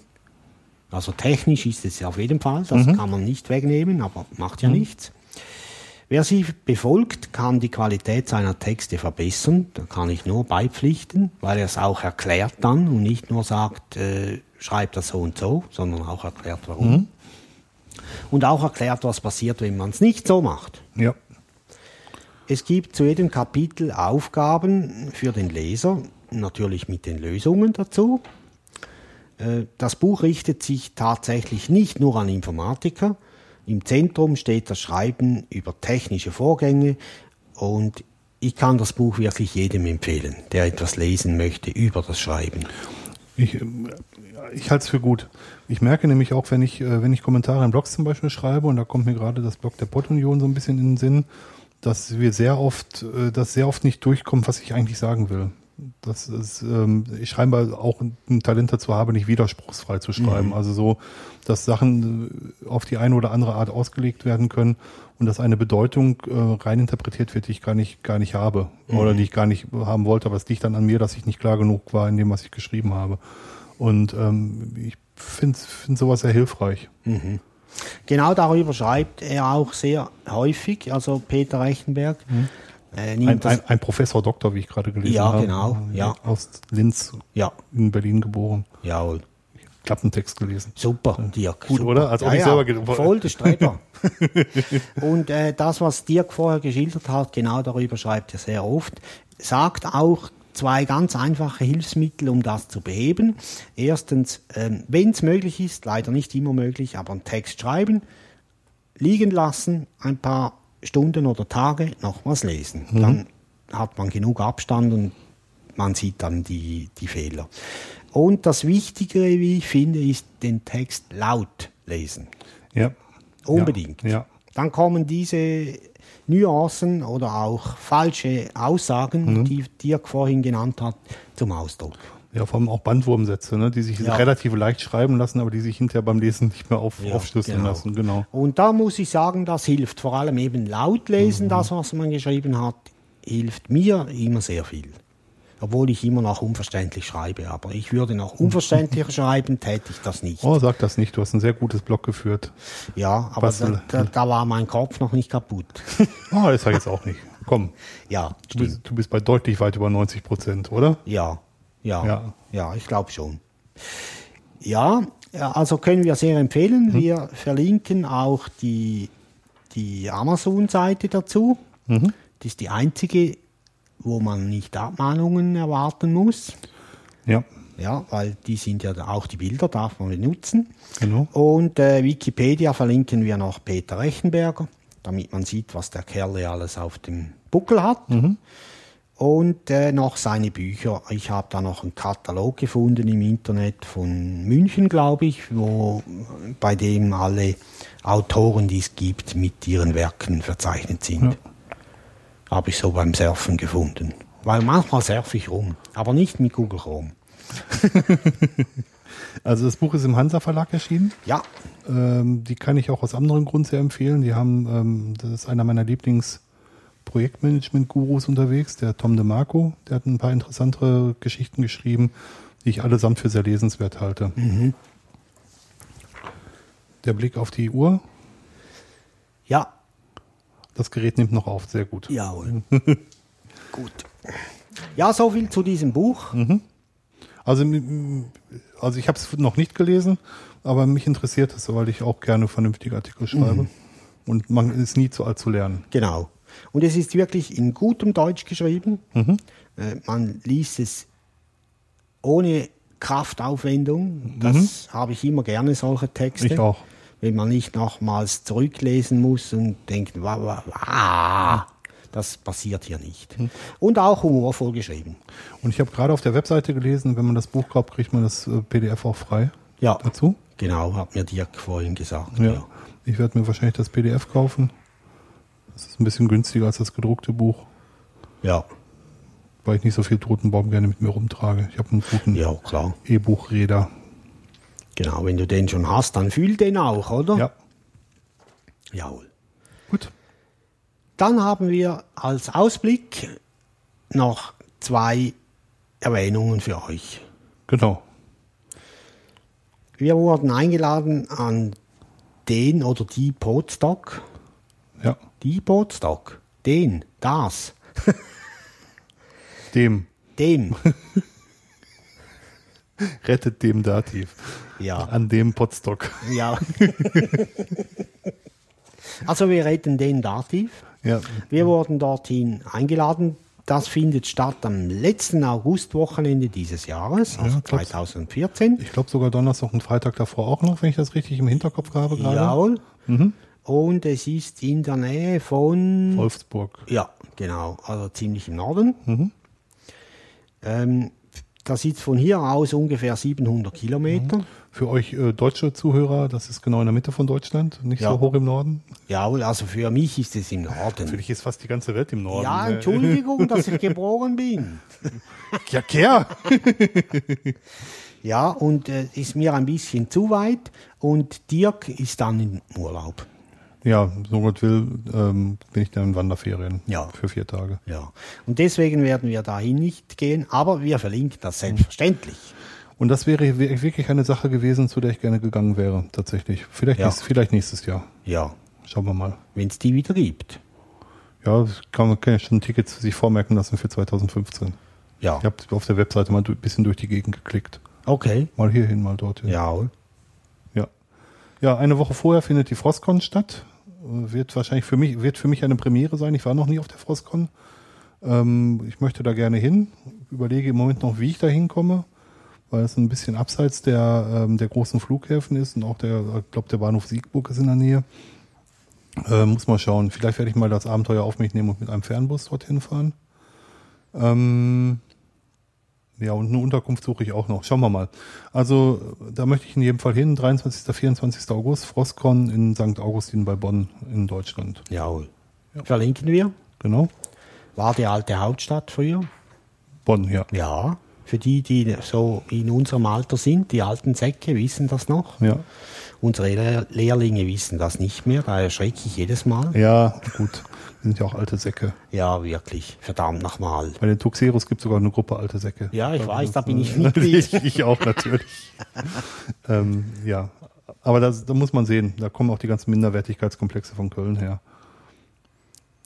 Also technisch ist es auf jeden Fall, das kann man nicht wegnehmen, aber macht ja nichts. Wer sie befolgt, kann die Qualität seiner Texte verbessern. Da kann ich nur beipflichten, weil er es auch erklärt dann und nicht nur sagt, äh, schreibt das so und so, sondern auch erklärt, warum. Und auch erklärt, was passiert, wenn man es nicht so macht. Ja. Es gibt zu jedem Kapitel Aufgaben für den Leser, natürlich mit den Lösungen dazu. Äh, Das Buch richtet sich tatsächlich nicht nur an Informatiker. Im Zentrum steht das Schreiben über technische Vorgänge und ich kann das Buch wirklich jedem empfehlen, der etwas lesen möchte über das Schreiben. Ich, ähm, ich halte es für gut. Ich merke nämlich auch, wenn ich, äh, wenn ich Kommentare in Blogs zum Beispiel schreibe, und da kommt mir gerade das Blog der Pottunion so ein bisschen in den Sinn, dass wir sehr oft, äh, dass sehr oft nicht durchkommt, was ich eigentlich sagen will. Das ist, ähm, ich scheinbar auch ein Talent dazu habe, nicht widerspruchsfrei zu schreiben. Also so, dass Sachen äh, auf die eine oder andere Art ausgelegt werden können und dass eine Bedeutung äh, rein interpretiert wird, die ich gar nicht, gar nicht habe oder die ich gar nicht haben wollte. Aber es liegt dann an mir, dass ich nicht klar genug war in dem, was ich geschrieben habe. Und ähm, ich finde find sowas sehr hilfreich. Genau darüber schreibt er auch sehr häufig, also Peter Rechtenberg. Äh, Ein, ein, ein Professor Doktor, wie ich gerade gelesen Ja, habe. genau, ja. Aus Linz ja, in Berlin geboren. jawohl. Klappentext gelesen. Super, Dirk. Gut, super. oder? Als ob ich selber ge- Voll der Streber. Und äh, das, was Dirk vorher geschildert hat, genau darüber schreibt er sehr oft, sagt auch zwei ganz einfache Hilfsmittel, um das zu beheben. Erstens, ähm, wenn es möglich ist, leider nicht immer möglich, aber einen Text schreiben, liegen lassen, ein paar Stunden oder Tage noch was lesen. Dann hat man genug Abstand und man sieht dann die, die Fehler. Und das Wichtigere, wie ich finde, ist den Text laut lesen. Ja. Unbedingt. Ja. ja. Dann kommen diese Nuancen oder auch falsche Aussagen, die Dirk vorhin genannt hat, zum Ausdruck. Ja, vor allem auch Bandwurmsätze, ne, die sich Ja. relativ leicht schreiben lassen, aber die sich hinterher beim Lesen nicht mehr auf, Ja, aufschlüsseln genau. lassen. Genau. Und da muss ich sagen, das hilft. Vor allem eben laut lesen, Mhm. das, was man geschrieben hat, hilft mir immer sehr viel. Obwohl ich immer noch unverständlich schreibe. Aber ich würde noch unverständlicher schreiben, täte ich das nicht. Oh, sag das nicht. Du hast ein sehr gutes Blog geführt. Ja, aber da, da, da war mein Kopf noch nicht kaputt. Oh, das sag ich jetzt auch nicht. Komm, ja, du bist, du bist bei deutlich weit über 90 Prozent, oder? Ja, ja, Ja. ja, ich glaube schon. Ja, ja, also können wir sehr empfehlen. Wir verlinken auch die, die Amazon-Seite dazu. Das ist die einzige, wo man nicht Abmahnungen erwarten muss. Ja, Ja, weil die sind ja auch die Bilder, darf man benutzen. genau. Und äh, Wikipedia verlinken wir noch Peter Rechenberger, damit man sieht, was der Kerl alles auf dem Buckel hat. Und äh, noch seine Bücher. Ich habe da noch einen Katalog gefunden im Internet von München, glaube ich, wo bei dem alle Autoren, die es gibt, mit ihren Werken verzeichnet sind. Habe ich so beim Surfen gefunden. Weil manchmal surfe ich rum, aber nicht mit Google Chrome. Also das Buch ist im Hansa Verlag erschienen. Ja, Ähm, die kann ich auch aus anderem Grund sehr empfehlen. Die haben, ähm, das ist einer meiner Lieblings-Projektmanagement-Gurus unterwegs, der Tom DeMarco. Der hat ein paar interessantere Geschichten geschrieben, die ich allesamt für sehr lesenswert halte. Der Blick auf die Uhr, ja, das Gerät nimmt noch auf, sehr gut. Jawohl. Gut. Ja, so viel zu diesem Buch. Also, m- also ich habe es noch nicht gelesen, aber mich interessiert es, weil ich auch gerne vernünftige Artikel schreibe. Mhm. Und man ist nie zu alt zu lernen. Genau. Und es ist wirklich in gutem Deutsch geschrieben. Mhm. Äh, man liest es ohne Kraftaufwendung. Das habe ich immer gerne, solche Texte. Ich auch. Wenn man nicht nochmals zurücklesen muss und denkt, wa, wa, ah, das passiert hier nicht. Und auch humorvoll geschrieben. Und ich habe gerade auf der Webseite gelesen, wenn man das Buch kauft, kriegt man das äh, PDF auch frei Ja, dazu. genau, hat mir Dirk vorhin gesagt. Ja. Ja. Ich werde mir wahrscheinlich das PDF kaufen. Das ist ein bisschen günstiger als das gedruckte Buch, ja, weil ich nicht so viel Totenbaum gerne mit mir rumtrage. Ich habe einen guten ja, klar. E-Buchreader. Genau, wenn du den schon hast, dann fühl den auch, oder? Ja, Jawohl. gut. Dann haben wir als Ausblick noch zwei Erwähnungen für euch. Genau. Wir wurden eingeladen an den oder die Podstock. Ja, Die Podstock. Den, das, dem. dem. Rettet dem Dativ. Ja. An dem Potstock. ja. also wir retten den Dativ. Ja, Wir wurden dorthin eingeladen. Das findet statt am letzten Augustwochenende dieses Jahres, also Ja, glaub's. 2014. ich glaube sogar Donnerstag und Freitag davor auch noch, wenn ich das richtig im Hinterkopf habe gerade. Jawohl. Und es ist in der Nähe von. Wolfsburg. Ja, genau. Also ziemlich im Norden. Ähm, das ist von hier aus ungefähr 700 Kilometer. Für euch äh, deutsche Zuhörer, das ist genau in der Mitte von Deutschland, nicht Ja. so hoch im Norden. Jawohl, also für mich ist es im Norden. Für dich ist fast die ganze Welt im Norden. Ja, Äh, Entschuldigung, dass ich geboren bin. Ja, Kerr. Ja, und äh, ist mir ein bisschen zu weit. Und Dirk ist dann im Urlaub. Ja, so Gott will, ähm, bin ich dann in Wanderferien. Ja. Für vier Tage. Ja. Und deswegen werden wir dahin nicht gehen, aber wir verlinken das selbstverständlich. Und das wäre wir- wirklich eine Sache gewesen, zu der ich gerne gegangen wäre, tatsächlich. Vielleicht, Ja. nächstes, vielleicht nächstes Jahr. Ja, Schauen wir mal. wenn es die wieder gibt. Ja, kann man ja schon Tickets sich vormerken lassen für 2015. Ja. Ich habe auf der Webseite mal ein bisschen durch die Gegend geklickt. Okay. Mal hierhin, mal dorthin. Ja. Ja. Ja, eine Woche vorher findet die Frostcon statt. Wird wahrscheinlich für mich, wird für mich eine Premiere sein. Ich war noch nie auf der Frostcon. Ähm, ich möchte da gerne hin. Überlege im Moment noch, wie ich da hinkomme, weil es ein bisschen abseits der, ähm, der großen Flughäfen ist und auch der, ich glaube, der Bahnhof Siegburg ist in der Nähe. Äh, muss mal schauen. Vielleicht werde ich mal das Abenteuer auf mich nehmen und mit einem Fernbus dorthin fahren. Ähm, ja, und eine Unterkunft suche ich auch noch. Schauen wir mal. Also, da möchte ich in jedem Fall hin. 23. 24. August, Frostcon in St. Augustin bei Bonn in Deutschland. Jawohl. Verlinken wir. Genau. War die alte Hauptstadt früher? Bonn, ja. Ja. Für die, die so in unserem Alter sind, die alten Säcke wissen das noch. Ja. Unsere Lehr Lehrlinge wissen das nicht mehr, da erschrecke ich jedes Mal. Ja, gut. Sind ja auch alte Säcke. Ja, wirklich. Verdammt nochmal. Bei den Tuxeros gibt es sogar eine Gruppe alte Säcke. Ja, ich weiß, da bin ich Mitglied. ich auch natürlich. ähm, ja, aber das, da muss man sehen, da kommen auch die ganzen Minderwertigkeitskomplexe von Köln her.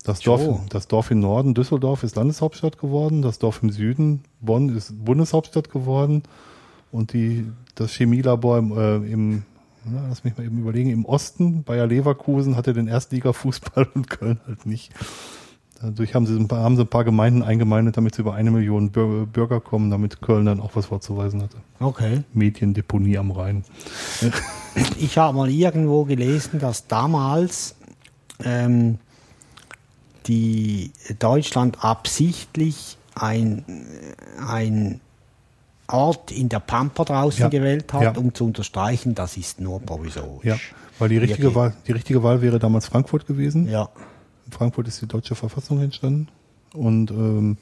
Das Dorf, das Dorf im Norden, Düsseldorf, ist Landeshauptstadt geworden. Das Dorf im Süden, Bonn, ist Bundeshauptstadt geworden. Und die, das Chemielabor im, äh, im na, lass mich mal eben überlegen, im Osten, Bayer Leverkusen hatte den Erstliga-Fußball und Köln halt nicht. Dadurch haben sie, ein paar, haben sie ein paar Gemeinden eingemeindet, damit sie über eine Million Bür- Bürger kommen, damit Köln dann auch was vorzuweisen hatte. Okay. Mediendeponie am Rhein. Ich habe mal irgendwo gelesen, dass damals ähm, die Deutschland absichtlich ein, ein Ort in der Pampa draußen Ja, gewählt hat, ja. um zu unterstreichen, das ist nur provisorisch. Ja, weil die richtige. Wahl, die richtige Wahl wäre damals Frankfurt gewesen. Ja, In Frankfurt ist die deutsche Verfassung entstanden und ähm,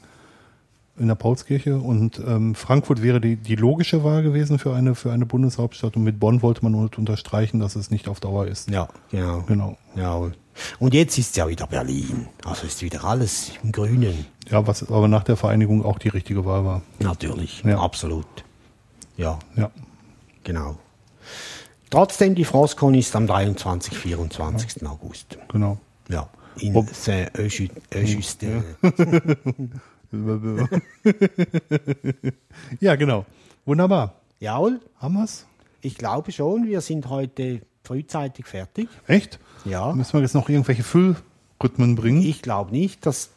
in der Paulskirche und ähm, Frankfurt wäre die, die logische Wahl gewesen für eine für eine Bundeshauptstadt und mit Bonn wollte man unterstreichen, dass es nicht auf Dauer ist. ja, genau. Genau. Jawohl. Und jetzt ist ja wieder Berlin. Also ist wieder alles im Grünen. Ja, was aber nach der Vereinigung auch die richtige Wahl war. Natürlich, Ja. absolut. Ja, Ja. genau. Trotzdem, die Frostcon ist am 23. 24. August. Genau. Ja, in Saint-Eustache. ja, genau. Wunderbar. Jawohl, Haben wir's? ich glaube schon, wir sind heute frühzeitig fertig. Echt? Ja. Müssen wir jetzt noch irgendwelche Füllrhythmen bringen? Ich glaube nicht, dass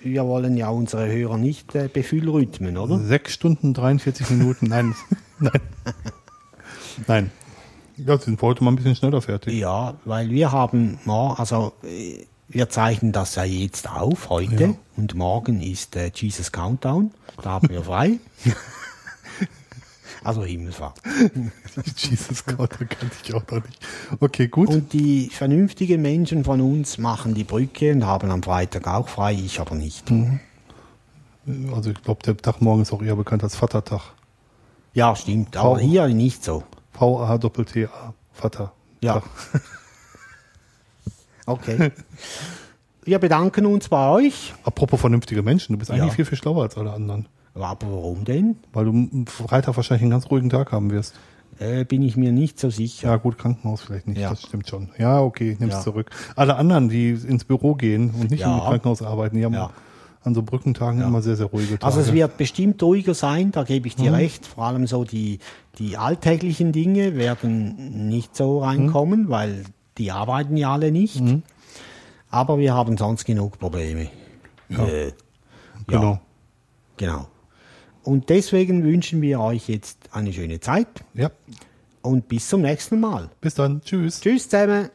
wir wollen ja unsere Hörer nicht äh, befüllrhythmen, oder? Sechs Stunden, 43 Minuten. Nein. Nein. Nein. Ja, sind wir heute mal ein bisschen schneller fertig. Ja, weil wir haben, mor- also äh, wir zeichnen das ja jetzt auf heute Ja. und morgen ist äh, Jesus Countdown, da haben wir frei. also Himmelfahrt. Jesus Gott, da kann ich auch noch nicht. Okay, gut. Und die vernünftigen Menschen von uns machen die Brücke und haben am Freitag auch frei, ich aber nicht. Mhm. also ich glaube, der Tag morgen ist auch eher bekannt als Vatertag. Ja, stimmt, aber hier nicht so. V-A-Doppel-T-A. Vater. Ja. Okay. Wir bedanken uns bei euch. Apropos vernünftige Menschen, du bist eigentlich Ja. viel, viel schlauer als alle anderen. Aber warum denn? Weil du am Freitag wahrscheinlich einen ganz ruhigen Tag haben wirst. Äh, bin ich mir nicht so sicher. Ja, gut, Krankenhaus vielleicht nicht. Ja. Das stimmt schon. Ja, okay, nimm's Ja. zurück. Alle anderen, die ins Büro gehen und nicht Ja. im Krankenhaus arbeiten, die haben Ja. an so Brückentagen immer sehr, sehr ruhige Tage. Also es wird bestimmt ruhiger sein, da gebe ich Mhm. dir recht. Vor allem so die, die alltäglichen Dinge werden nicht so reinkommen, Mhm. weil die arbeiten ja alle nicht. Aber wir haben sonst genug Probleme. Ja. Äh, genau. ja, genau. Und deswegen wünschen wir euch jetzt eine schöne Zeit Ja. und bis zum nächsten Mal. Bis dann. Tschüss. Tschüss zusammen.